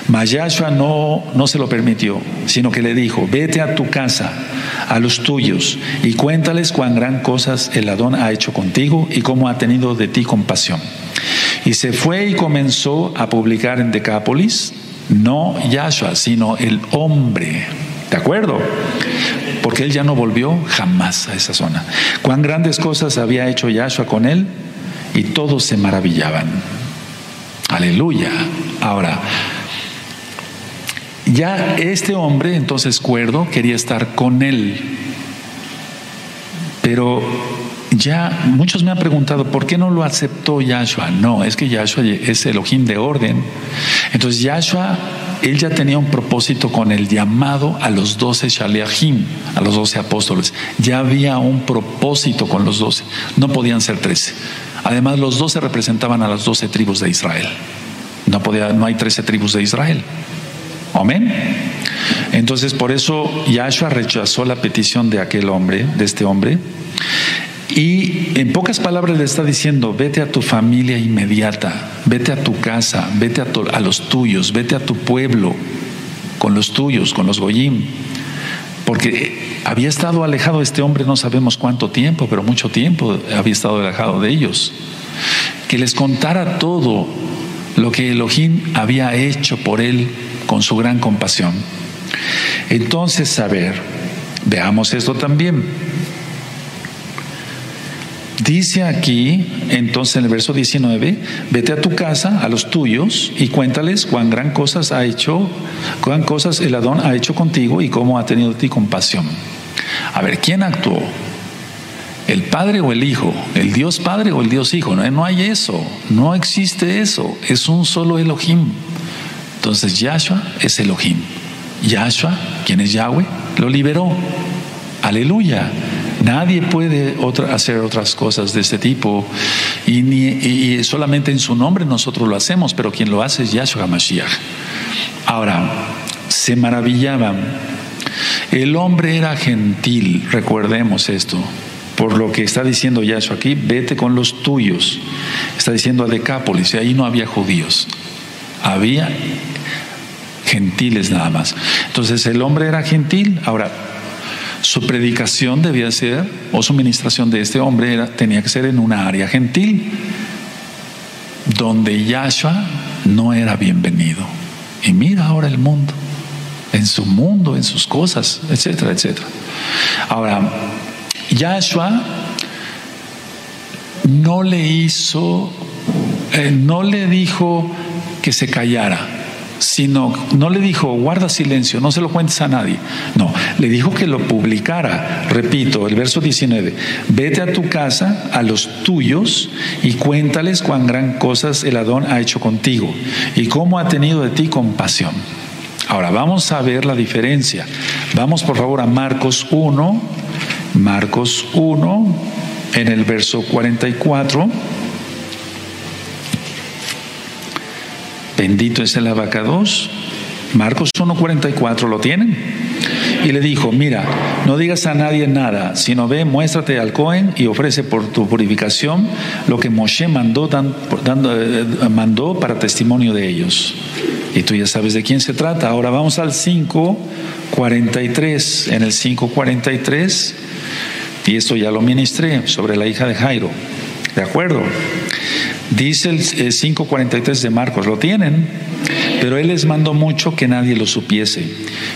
Mas Yahshua no, no se lo permitió, sino que le dijo, vete a tu casa, a los tuyos, y cuéntales cuán gran cosas el Adón ha hecho contigo y cómo ha tenido de ti compasión. Y se fue y comenzó a publicar en Decápolis, no Yahshua, sino el hombre. ¿De acuerdo? Porque él ya no volvió jamás a esa zona. Cuán grandes cosas había hecho Yahshua con él y todos se maravillaban. Aleluya. Ahora, ya este hombre, entonces cuerdo, quería estar con él. Pero ya muchos me han preguntado, ¿por qué no lo aceptó Yahshua? No, es que Yahshua es Elohim de orden. Entonces Yahshua, él ya tenía un propósito con el llamado a los doce Shaliachim, a los doce apóstoles. Ya había un propósito con los doce, no podían ser trece. Además, los doce representaban a las doce tribus de Israel. No, podía, no hay trece tribus de Israel. Amén. Entonces, por eso Yahshua rechazó la petición de aquel hombre, de este hombre, y en pocas palabras le está diciendo, vete a tu familia inmediata, vete a tu casa, vete a, los tuyos, vete a tu pueblo, con los tuyos, con los goyim. Porque había estado alejado este hombre no sabemos cuánto tiempo, pero mucho tiempo había estado alejado de ellos. Que les contara todo lo que Elohim había hecho por él con su gran compasión. Entonces, a ver, veamos esto también. Dice aquí, entonces en el verso 19, vete a tu casa, a los tuyos, y cuéntales cuán gran cosas ha hecho, cuán cosas el Adón ha hecho contigo y cómo ha tenido ti compasión. A ver, ¿quién actuó? ¿El Padre o el Hijo? ¿El Dios Padre o el Dios Hijo? No, no hay eso, no existe eso, es un solo Elohim. Entonces Yahshua es Elohim. Yahshua, quien es Yahweh, lo liberó. Aleluya. Nadie puede hacer otras cosas de este tipo y, solamente en su nombre nosotros lo hacemos, pero quien lo hace es Yahshua Mashiach. Ahora, se maravillaban. El hombre era gentil, recordemos esto. Por lo que está diciendo Yahshua aquí, vete con los tuyos. Está diciendo a Decápolis, y ahí no había judíos. Había gentiles nada más. Entonces el hombre era gentil. Ahora, su predicación debía ser, o su ministración de este hombre tenía que ser en una área gentil, donde Yahshua no era bienvenido. Y mira ahora el mundo, en su mundo, en sus cosas, etcétera, etcétera. Ahora, Yahshua no le hizo, eh, no le dijo que se callara sino no le dijo, guarda silencio, no se lo cuentes a nadie. No, le dijo que lo publicara. Repito, el verso 19, vete a tu casa, a los tuyos, y cuéntales cuán gran cosas el Adón ha hecho contigo y cómo ha tenido de ti compasión. Ahora, vamos a ver la diferencia. Vamos por favor a Marcos 1, Marcos 1, en el verso 44. Bendito es el abacados. Marcos 1.44, ¿lo tienen? Y le dijo, mira, no digas a nadie nada, sino ve, muéstrate al Cohen y ofrece por tu purificación lo que Moshe mandó, eh, mandó para testimonio de ellos. Y tú ya sabes de quién se trata. Ahora vamos al 5.43. En el 5.43, y esto ya lo ministré, sobre la hija de Jairo. ¿De acuerdo? Dice el 5.43 de Marcos, ¿lo tienen? Pero él les mandó mucho que nadie lo supiese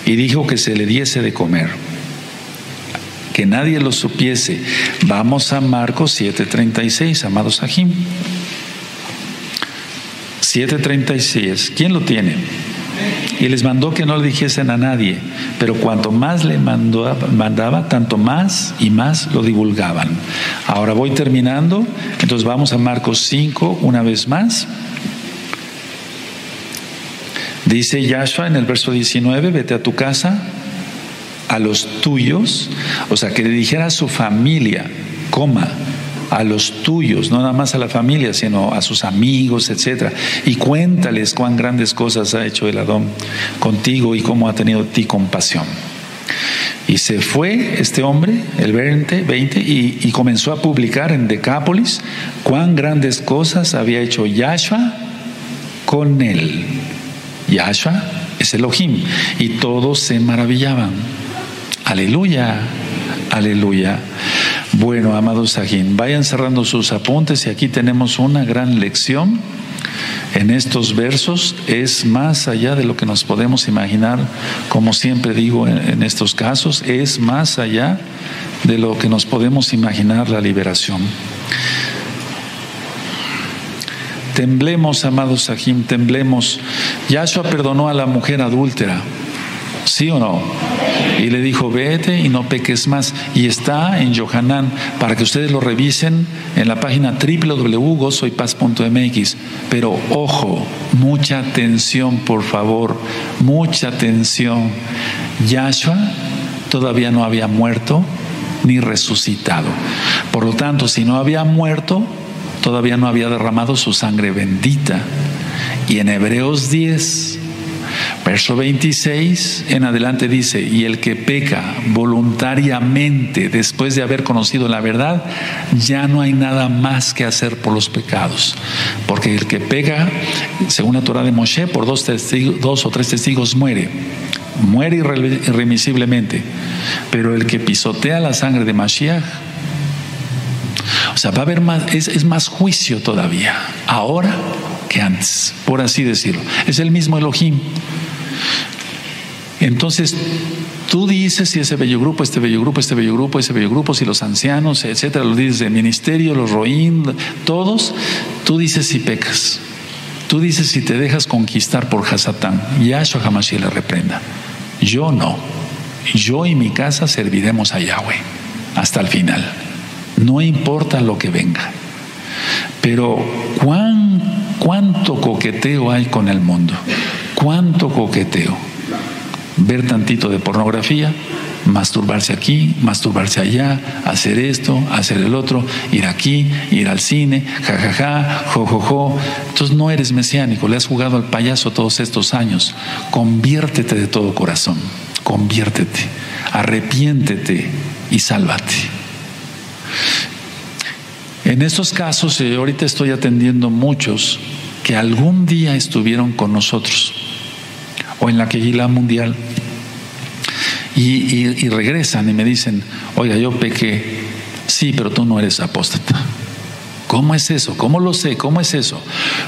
y dijo que se le diese de comer. Que nadie lo supiese. Vamos a Marcos 7:36, amados Ajim. 7:36. ¿Quién lo tiene? Y les mandó que no le dijesen a nadie, pero cuanto más le mandó, mandaba, tanto más y más lo divulgaban. Ahora voy terminando, entonces vamos a Marcos 5 una vez más. Dice Yahshua en el verso 19, vete a tu casa, a los tuyos, o sea, que le dijera a su familia, coma, a los tuyos, no nada más a la familia, sino a sus amigos, etcétera, y cuéntales cuán grandes cosas ha hecho el Adón contigo y cómo ha tenido ti compasión. Y se fue este hombre, el 20, 20 y, y, comenzó a publicar en Decápolis cuán grandes cosas había hecho Yahshua con él. Yahshua es Elohim. Y todos se maravillaban. Aleluya, aleluya. Bueno, amados Sajín, vayan cerrando sus apuntes y aquí tenemos una gran lección en estos versos. Es más allá de lo que nos podemos imaginar, como siempre digo en, en estos casos, es más allá de lo que nos podemos imaginar la liberación. Temblemos, amados Sahim, temblemos. Yahshua perdonó a la mujer adúltera, ¿sí o no? Y le dijo, vete y no peques más. Y está en Yohanan para que ustedes lo revisen en la página www.gozoypaz.mx. Pero ojo, mucha atención, por favor, mucha atención. Yahshua todavía no había muerto ni resucitado. Por lo tanto, si no había muerto, todavía no había derramado su sangre bendita. Y en Hebreos 10, verso 26 en adelante dice, y el que peca voluntariamente después de haber conocido la verdad, ya no hay nada más que hacer por los pecados. Porque el que peca, según la Torah de Moshe, por dos, testigos, dos o tres testigos muere muere irremisiblemente. Pero el que pisotea la sangre de Mashiach, o sea, va a haber más, es, es, más juicio todavía, ahora que antes, por así decirlo. Es el mismo Elohim. Entonces, tú dices si ese bello grupo, este bello grupo, este bello grupo, ese bello grupo, si los ancianos, etcétera, lo dices de ministerio, los roín, todos, tú dices si pecas. Tú dices si te dejas conquistar por Hasatán. Yahshua jamás le reprenda. Yo no. Yo y mi casa serviremos a Yahweh hasta el final. No importa lo que venga. Pero ¿cuán, cuánto coqueteo hay con el mundo. Cuánto coqueteo. Ver tantito de pornografía, masturbarse aquí, masturbarse allá, hacer esto, hacer el otro, ir aquí, ir al cine, jajaja, jojojo. Entonces no eres mesiánico, le has jugado al payaso todos estos años. Conviértete de todo corazón, conviértete, arrepiéntete y sálvate. En estos casos, eh, ahorita estoy atendiendo muchos que algún día estuvieron con nosotros o en la Quejila Mundial y, y, y, regresan y me dicen, oiga, yo pequé, sí, pero tú no eres apóstata. ¿Cómo es eso? ¿Cómo lo sé? ¿Cómo es eso?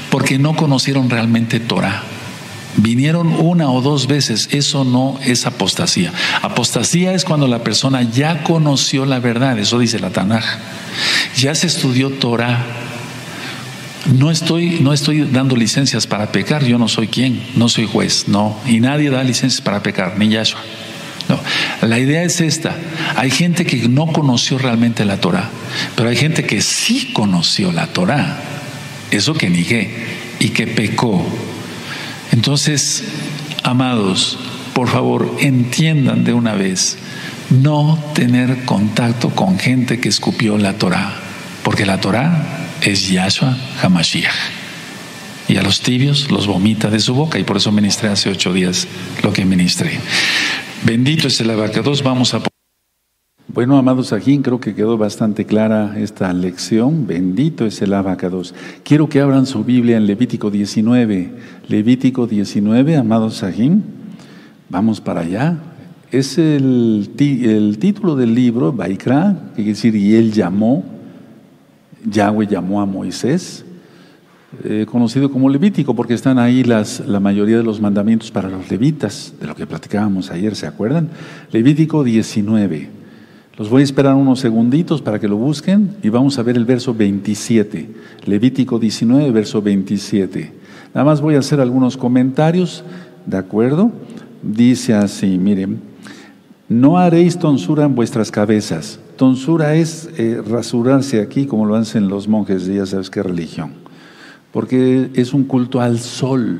Porque no conocieron realmente Torah. Vinieron una o dos veces, eso no es apostasía. Apostasía es cuando la persona ya conoció la verdad, eso dice la Tanaj. Ya se estudió Torah. No estoy, no estoy dando licencias para pecar, yo no soy quien, no soy juez, no. Y nadie da licencias para pecar, ni Yahshua. No. La idea es esta. Hay gente que no conoció realmente la Torah, pero hay gente que sí conoció la Torah. Eso que negué y que pecó. Entonces, amados, por favor, entiendan de una vez no tener contacto con gente que escupió la Torah, porque la Torah es Yahshua Hamashiach. Y a los tibios los vomita de su boca, y por eso ministré hace ocho días lo que ministré. Bendito es el abacados, vamos a... Bueno, amados Ajín, creo que quedó bastante clara esta lección. Bendito es el abacados. Quiero que abran su Biblia en Levítico 19. Levítico 19, amados Ajín. Vamos para allá. Es el, el título del libro, Baikra, que quiere decir, y él llamó, Yahweh llamó a Moisés. eh, conocido como Levítico, porque están ahí las, la mayoría de los mandamientos para los levitas, de lo que platicábamos ayer, ¿se acuerdan? Levítico 19. Los voy a esperar unos segunditos para que lo busquen y vamos a ver el verso 27. Levítico 19, verso 27. Nada más voy a hacer algunos comentarios, ¿de acuerdo? Dice así, miren, no haréis tonsura en vuestras cabezas. Tonsura es eh, rasurarse aquí como lo hacen los monjes de ya sabes qué religión porque es un culto al sol.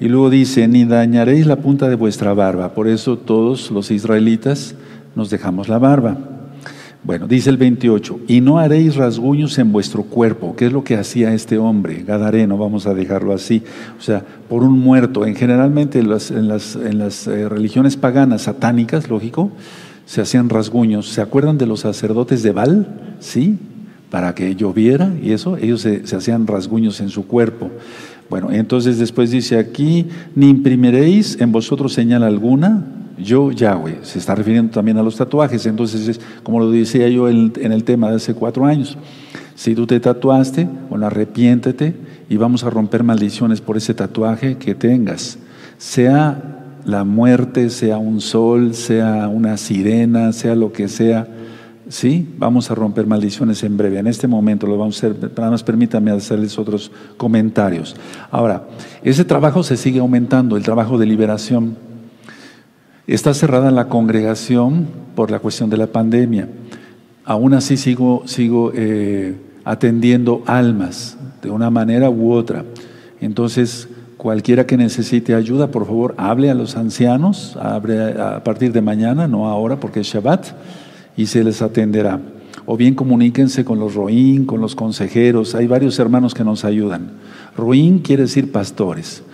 Y luego dice, ni dañaréis la punta de vuestra barba. Por eso todos los israelitas nos dejamos la barba. Bueno, dice el 28, y no haréis rasguños en vuestro cuerpo, que es lo que hacía este hombre, Gadareno, vamos a dejarlo así, o sea, por un muerto. En generalmente en las, eh, religiones paganas, satánicas, lógico, se hacían rasguños. ¿Se acuerdan de los sacerdotes de Baal? Sí, para que lloviera y eso, ellos se, hacían rasguños en su cuerpo. Bueno, entonces después dice aquí, ni imprimiréis en vosotros señal alguna, yo Yahweh. Se está refiriendo también a los tatuajes, entonces es como lo decía yo en, en el tema de hace cuatro años. Si tú te tatuaste, bueno, arrepiéntete y vamos a romper maldiciones por ese tatuaje que tengas. Sea la muerte, sea un sol, sea una sirena, sea lo que sea Sí, vamos a romper maldiciones en breve. En este momento lo vamos a hacer, nada más permítanme hacerles otros comentarios. Ahora, ese trabajo se sigue aumentando, el trabajo de liberación. Está cerrada la congregación por la cuestión de la pandemia. Aún así sigo, sigo eh, atendiendo almas de una manera u otra. Entonces, cualquiera que necesite ayuda, por favor, hable a los ancianos, a partir de mañana, no ahora porque es Shabbat y se les atenderá. O bien comuníquense con los roín, con los consejeros. Hay varios hermanos que nos ayudan. Roín quiere decir pastores.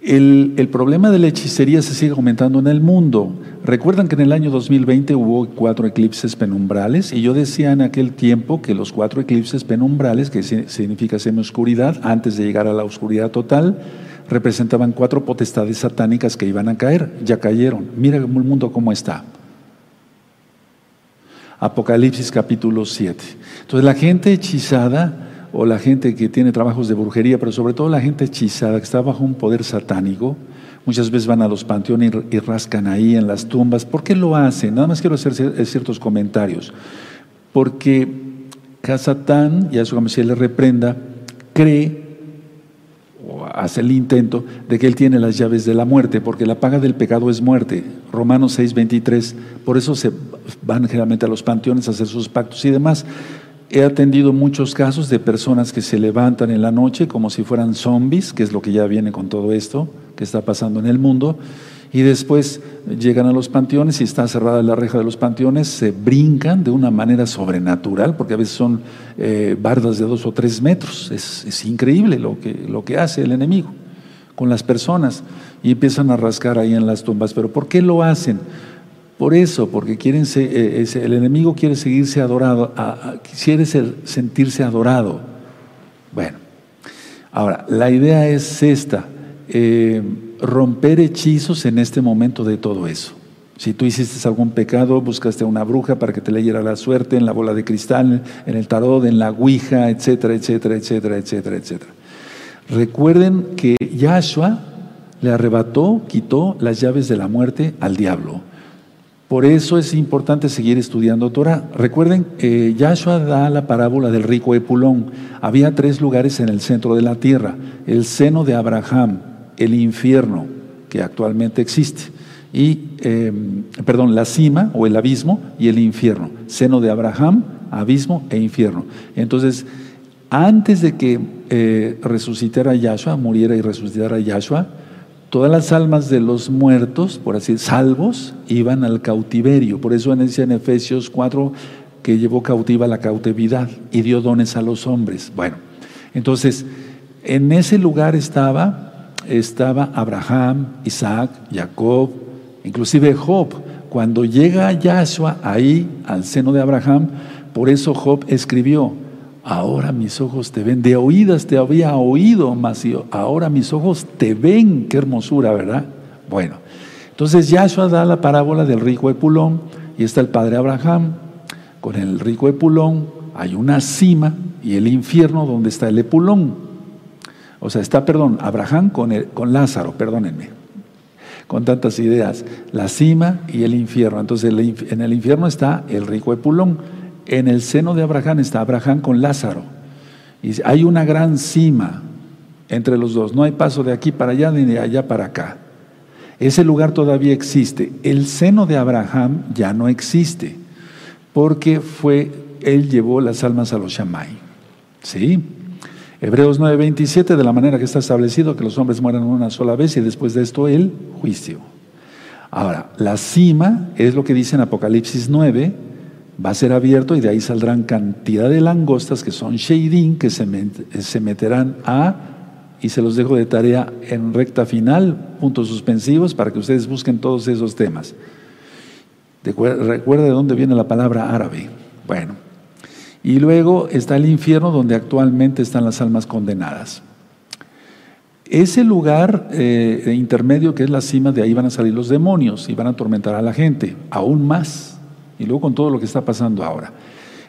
El, problema de la hechicería se sigue aumentando en el mundo. Recuerdan que en el año 2020 hubo cuatro eclipses penumbrales y yo decía en aquel tiempo que los cuatro eclipses penumbrales, que significa semi-oscuridad, antes de llegar a la oscuridad total, representaban cuatro potestades satánicas que iban a caer. Ya cayeron. Mira el mundo cómo está. Apocalipsis capítulo 7. Entonces la gente hechizada o la gente que tiene trabajos de brujería, pero sobre todo la gente hechizada que está bajo un poder satánico, muchas veces van a los panteones y rascan ahí en las tumbas. ¿Por qué lo hacen? Nada más quiero hacer ciertos comentarios. Porque Casatán, y a su se le reprenda, cree hace el intento de que Él tiene las llaves de la muerte, porque la paga del pecado es muerte. Romanos 6, 23. Por eso se van generalmente a los panteones a hacer sus pactos y demás. He atendido muchos casos de personas que se levantan en la noche como si fueran zombies, que es lo que ya viene con todo esto que está pasando en el mundo, y después llegan a los panteones y está cerrada la reja de los panteones, se brincan de una manera sobrenatural, porque a veces son eh, bardas de dos o tres metros. Es, increíble lo que, lo que hace el enemigo con las personas y empiezan a rascar ahí en las tumbas. Pero ¿por qué lo hacen? Por eso, porque quieren eh, el enemigo quiere seguirse adorado, quiere sentirse adorado. Bueno, ahora, la idea es esta. Eh, romper hechizos en este momento de todo eso. Si tú hiciste algún pecado, buscaste a una bruja para que te leyera la suerte en la bola de cristal, en el tarot, en la ouija, etcétera, etcétera, etcétera, etcétera, etcétera. Recuerden que Yahshua le arrebató, quitó las llaves de la muerte al diablo. Por eso es importante seguir estudiando Torah. Recuerden, eh, Yahshua da la parábola del rico Epulón. Había tres lugares en el centro de la tierra: el seno de Abraham, el infierno que actualmente existe. Y, em, perdón, la cima o el abismo y el infierno. Seno de Abraham, abismo e infierno. Entonces, antes de que eh, resucitara Yahshua, muriera y resucitara Yahshua, todas las almas de los muertos, por así salvos, iban al cautiverio. Por eso dice en Efesios 4 que llevó cautiva la cautividad y dio dones a los hombres. Bueno, entonces, en ese lugar estaba estaba Abraham, Isaac, Jacob, inclusive Job. Cuando llega Yahshua ahí al seno de Abraham, por eso Job escribió, ahora mis ojos te ven, de oídas te había oído, mas ahora mis ojos te ven, qué hermosura, ¿verdad? Bueno, entonces Yahshua da la parábola del rico Epulón y está el padre Abraham con el rico Epulón, hay una cima y el infierno donde está el Epulón. O sea, está, perdón, Abraham con, con Lázaro, perdónenme, con tantas ideas, la cima y el infierno. Entonces, en el infierno está el rico Epulón, en el seno de Abraham está Abraham con Lázaro. Y hay una gran cima entre los dos, no hay paso de aquí para allá ni de allá para acá. Ese lugar todavía existe. El seno de Abraham ya no existe, porque fue, él llevó las almas a los Shammai. ¿Sí? Hebreos 9:27, de la manera que está establecido que los hombres mueran una sola vez y después de esto el juicio. Ahora, la cima es lo que dice en Apocalipsis 9, va a ser abierto y de ahí saldrán cantidad de langostas que son sheidim, que se, se meterán a, y se los dejo de tarea en recta final, puntos suspensivos, para que ustedes busquen todos esos temas. Recuerda de dónde viene la palabra árabe. Bueno. Y luego está el infierno donde actualmente están las almas condenadas. Ese lugar eh, intermedio que es la cima, de ahí van a salir los demonios y van a atormentar a la gente, aún más. Y luego con todo lo que está pasando ahora.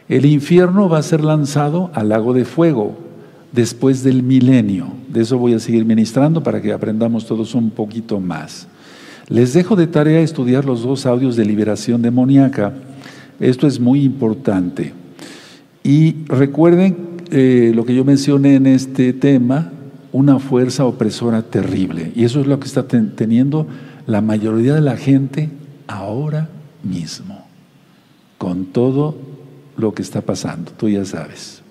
El infierno va a ser lanzado al lago de fuego después del milenio. De eso voy a seguir ministrando para que aprendamos todos un poquito más. Les dejo de tarea estudiar los dos audios de liberación demoníaca. Esto es muy importante. Y recuerden eh, lo que yo mencioné en este tema, una fuerza opresora terrible. Y eso es lo que está teniendo la mayoría de la gente ahora mismo, con todo lo que está pasando, tú ya sabes.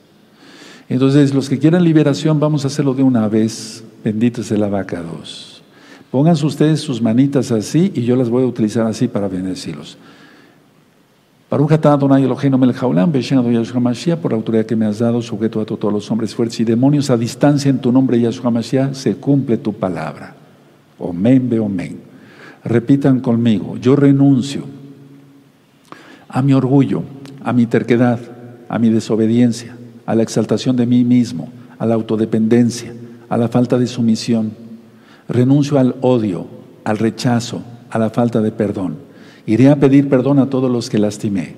Entonces, los que quieran liberación, vamos a hacerlo de una vez. Bendito sea la vaca 2. Pónganse ustedes sus manitas así y yo las voy a utilizar así para bendecirlos. Yahshua Mashiach, por la autoridad que me has dado, sujeto a todos los hombres fuertes y demonios, a distancia en tu nombre, Yahshua Mashiach, se cumple tu palabra. Omen, be omen. Repitan conmigo, yo renuncio a mi orgullo, a mi terquedad, a mi desobediencia, a la exaltación de mí mismo, a la autodependencia, a la falta de sumisión. Renuncio al odio, al rechazo, a la falta de perdón Iré a pedir perdón a todos los que lastimé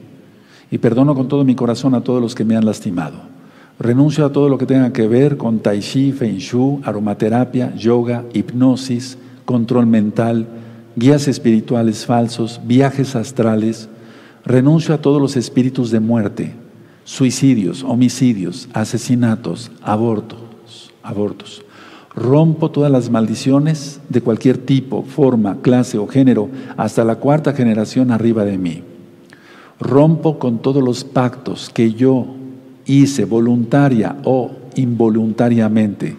y perdono con todo mi corazón a todos los que me han lastimado. Renuncio a todo lo que tenga que ver con tai chi, feng shui, aromaterapia, yoga, hipnosis, control mental, guías espirituales falsos, viajes astrales. Renuncio a todos los espíritus de muerte, suicidios, homicidios, asesinatos, abortos, abortos. Rompo todas las maldiciones de cualquier tipo, forma, clase o género, hasta la cuarta generación arriba de mí. Rompo con todos los pactos que yo hice voluntaria o involuntariamente.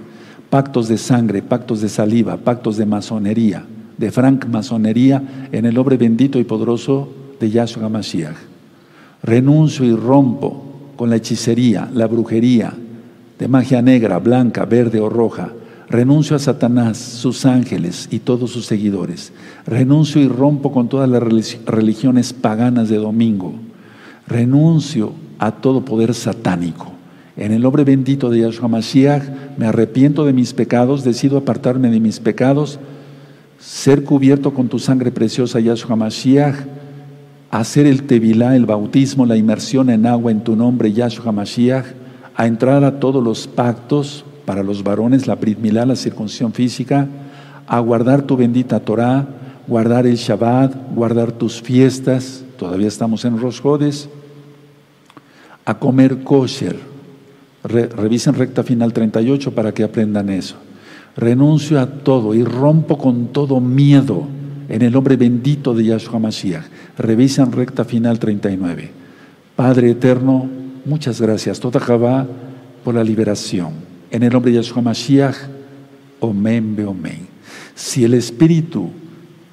Pactos de sangre, pactos de saliva, pactos de masonería, de francmasonería en el nombre bendito y poderoso de Mashiach. Renuncio y rompo con la hechicería, la brujería, de magia negra, blanca, verde o roja Renuncio a Satanás, sus ángeles y todos sus seguidores. Renuncio y rompo con todas las religiones paganas de domingo. Renuncio a todo poder satánico. En el nombre bendito de Yahshua Mashiach, me arrepiento de mis pecados, decido apartarme de mis pecados, ser cubierto con tu sangre preciosa, Yahshua Mashiach, hacer el tevilá, el bautismo, la inmersión en agua en tu nombre, Yahshua Mashiach, a entrar a todos los pactos para los varones, la Brit Milá, la circuncisión física, a guardar tu bendita Torah, guardar el Shabbat, guardar tus fiestas, todavía estamos en Rosjodes, a comer kosher. revisen recta final 38 para que aprendan eso. Renuncio a todo y rompo con todo miedo en el nombre bendito de Yahshua Mashiach. Revisan recta final 39. Padre eterno, muchas gracias. Toda Jabá por la liberación. En el nombre de Yahshua Mashiach, Omen. Si el Espíritu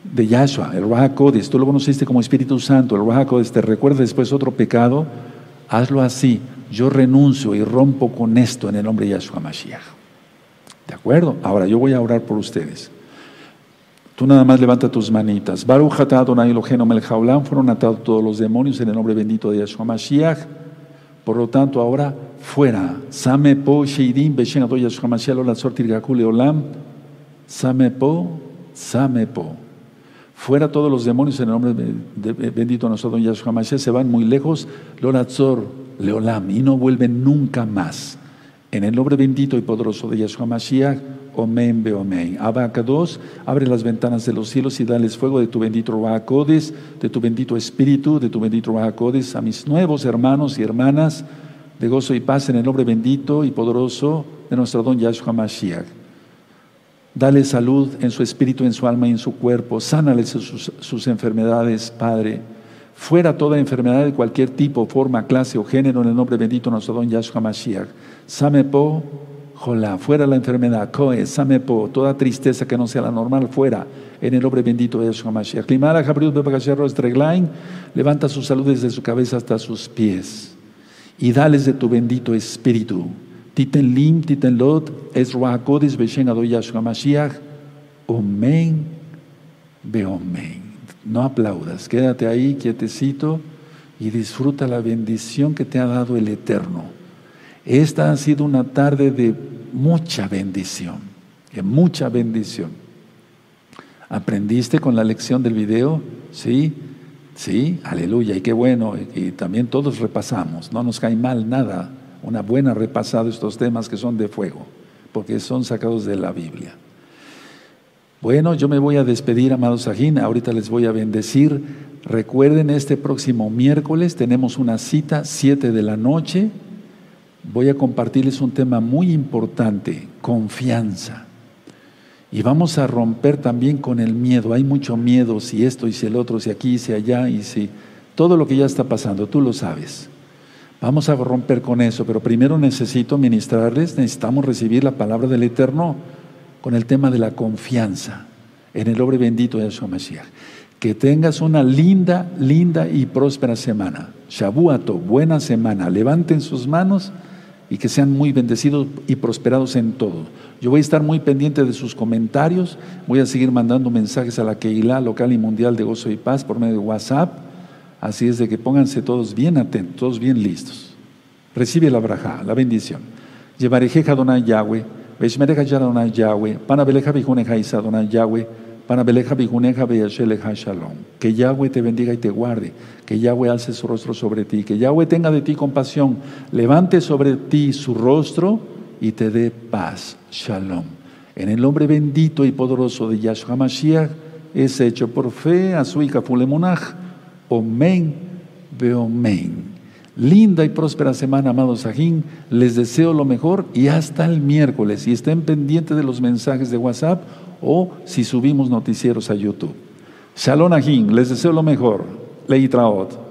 de Yahshua, el Ruach tú lo conociste como Espíritu Santo, el Ruach te recuerda después otro pecado, hazlo así. Yo renuncio y rompo con esto en el nombre de Yahshua Mashiach. ¿De acuerdo? Ahora yo voy a orar por ustedes. Tú nada más levanta tus manitas. Baruch Adonai Eloheinu melech fueron atados todos los demonios en el nombre bendito de Yahshua Mashiach. Por lo tanto, ahora fuera. Same po sheidim beshen adoya shamashialo la sortir gakule olam. Same po, same po. Fuera todos los demonios en el nombre de, bendito a nosotros, Yahshua Mashiach, se van muy lejos, Loratzor, Leolam, y no vuelven nunca más. En el nombre bendito y poderoso de Yeshua Mashiach, Omen be Omen. Abaca 2, abre las ventanas de los cielos y dales fuego de tu bendito Ruajacodes, de tu bendito Espíritu, de tu bendito Ruajacodes, a mis nuevos hermanos y hermanas de gozo y paz en el nombre bendito y poderoso de nuestro don Yahshua Mashiach. Dale salud en su espíritu, en su alma y en su cuerpo. Sánales sus, sus enfermedades, Padre. Fuera toda enfermedad de cualquier tipo, forma, clase o género en el nombre bendito de nuestro don Yahshua Mashiach. Samepo, Jolá, fuera la enfermedad, Samepo, toda tristeza que no sea la normal, fuera en el nombre bendito de Yahshua Mashiach. Jabriut, levanta su salud desde su cabeza hasta sus pies y dales de tu bendito espíritu. Titen lim, titen lot, es ruakodis beshen ado Yahshua Mashiach, omen, beomen. No aplaudas, quédate ahí quietecito y disfruta la bendición que te ha dado el Eterno. Esta ha sido una tarde de mucha bendición, de mucha bendición. ¿Aprendiste con la lección del video? Sí. Sí, aleluya, y qué bueno, y, también todos repasamos, no nos cae mal nada, una buena repasada de estos temas que son de fuego, porque son sacados de la Biblia. Bueno, yo me voy a despedir, amados Sajín, ahorita les voy a bendecir. Recuerden, este próximo miércoles tenemos una cita, 7 de la noche. Voy a compartirles un tema muy importante, confianza. Y vamos a romper también con el miedo. Hay mucho miedo, si esto y si el otro, si aquí si allá y si todo lo que ya está pasando, tú lo sabes. Vamos a romper con eso, pero primero necesito ministrarles, necesitamos recibir la palabra del Eterno con el tema de la confianza en el nombre bendito de Yahshua Mashiach. Que tengas una linda, linda y próspera semana. Shabuato, buena semana. Levanten sus manos y que sean muy bendecidos y prosperados en todo. Yo voy a estar muy pendiente de sus comentarios, voy a seguir mandando mensajes a la Keilah local y mundial de gozo y paz por medio de WhatsApp, así es de que pónganse todos bien atentos, todos bien listos. Recibe la braja, la bendición. Llevarejeja Donai Yahweh, Veshmereja Donai Yahweh, Panabeleja Bijuneja Isa Yahweh, Que Yahweh te bendiga y te guarde, que Yahweh alce su rostro sobre ti, que Yahweh tenga de ti compasión, levante sobre ti su rostro y te dé paz. Shalom. En el nombre bendito y poderoso de Yahshua Mashiach es hecho por fe a su hija Fulemonach. Omen, beomen. Linda y próspera semana, amados Sajín. Les deseo lo mejor y hasta el miércoles. Y estén pendientes de los mensajes de WhatsApp o si subimos noticieros a YouTube. Shalom Ajín, les deseo lo mejor. Leitraot.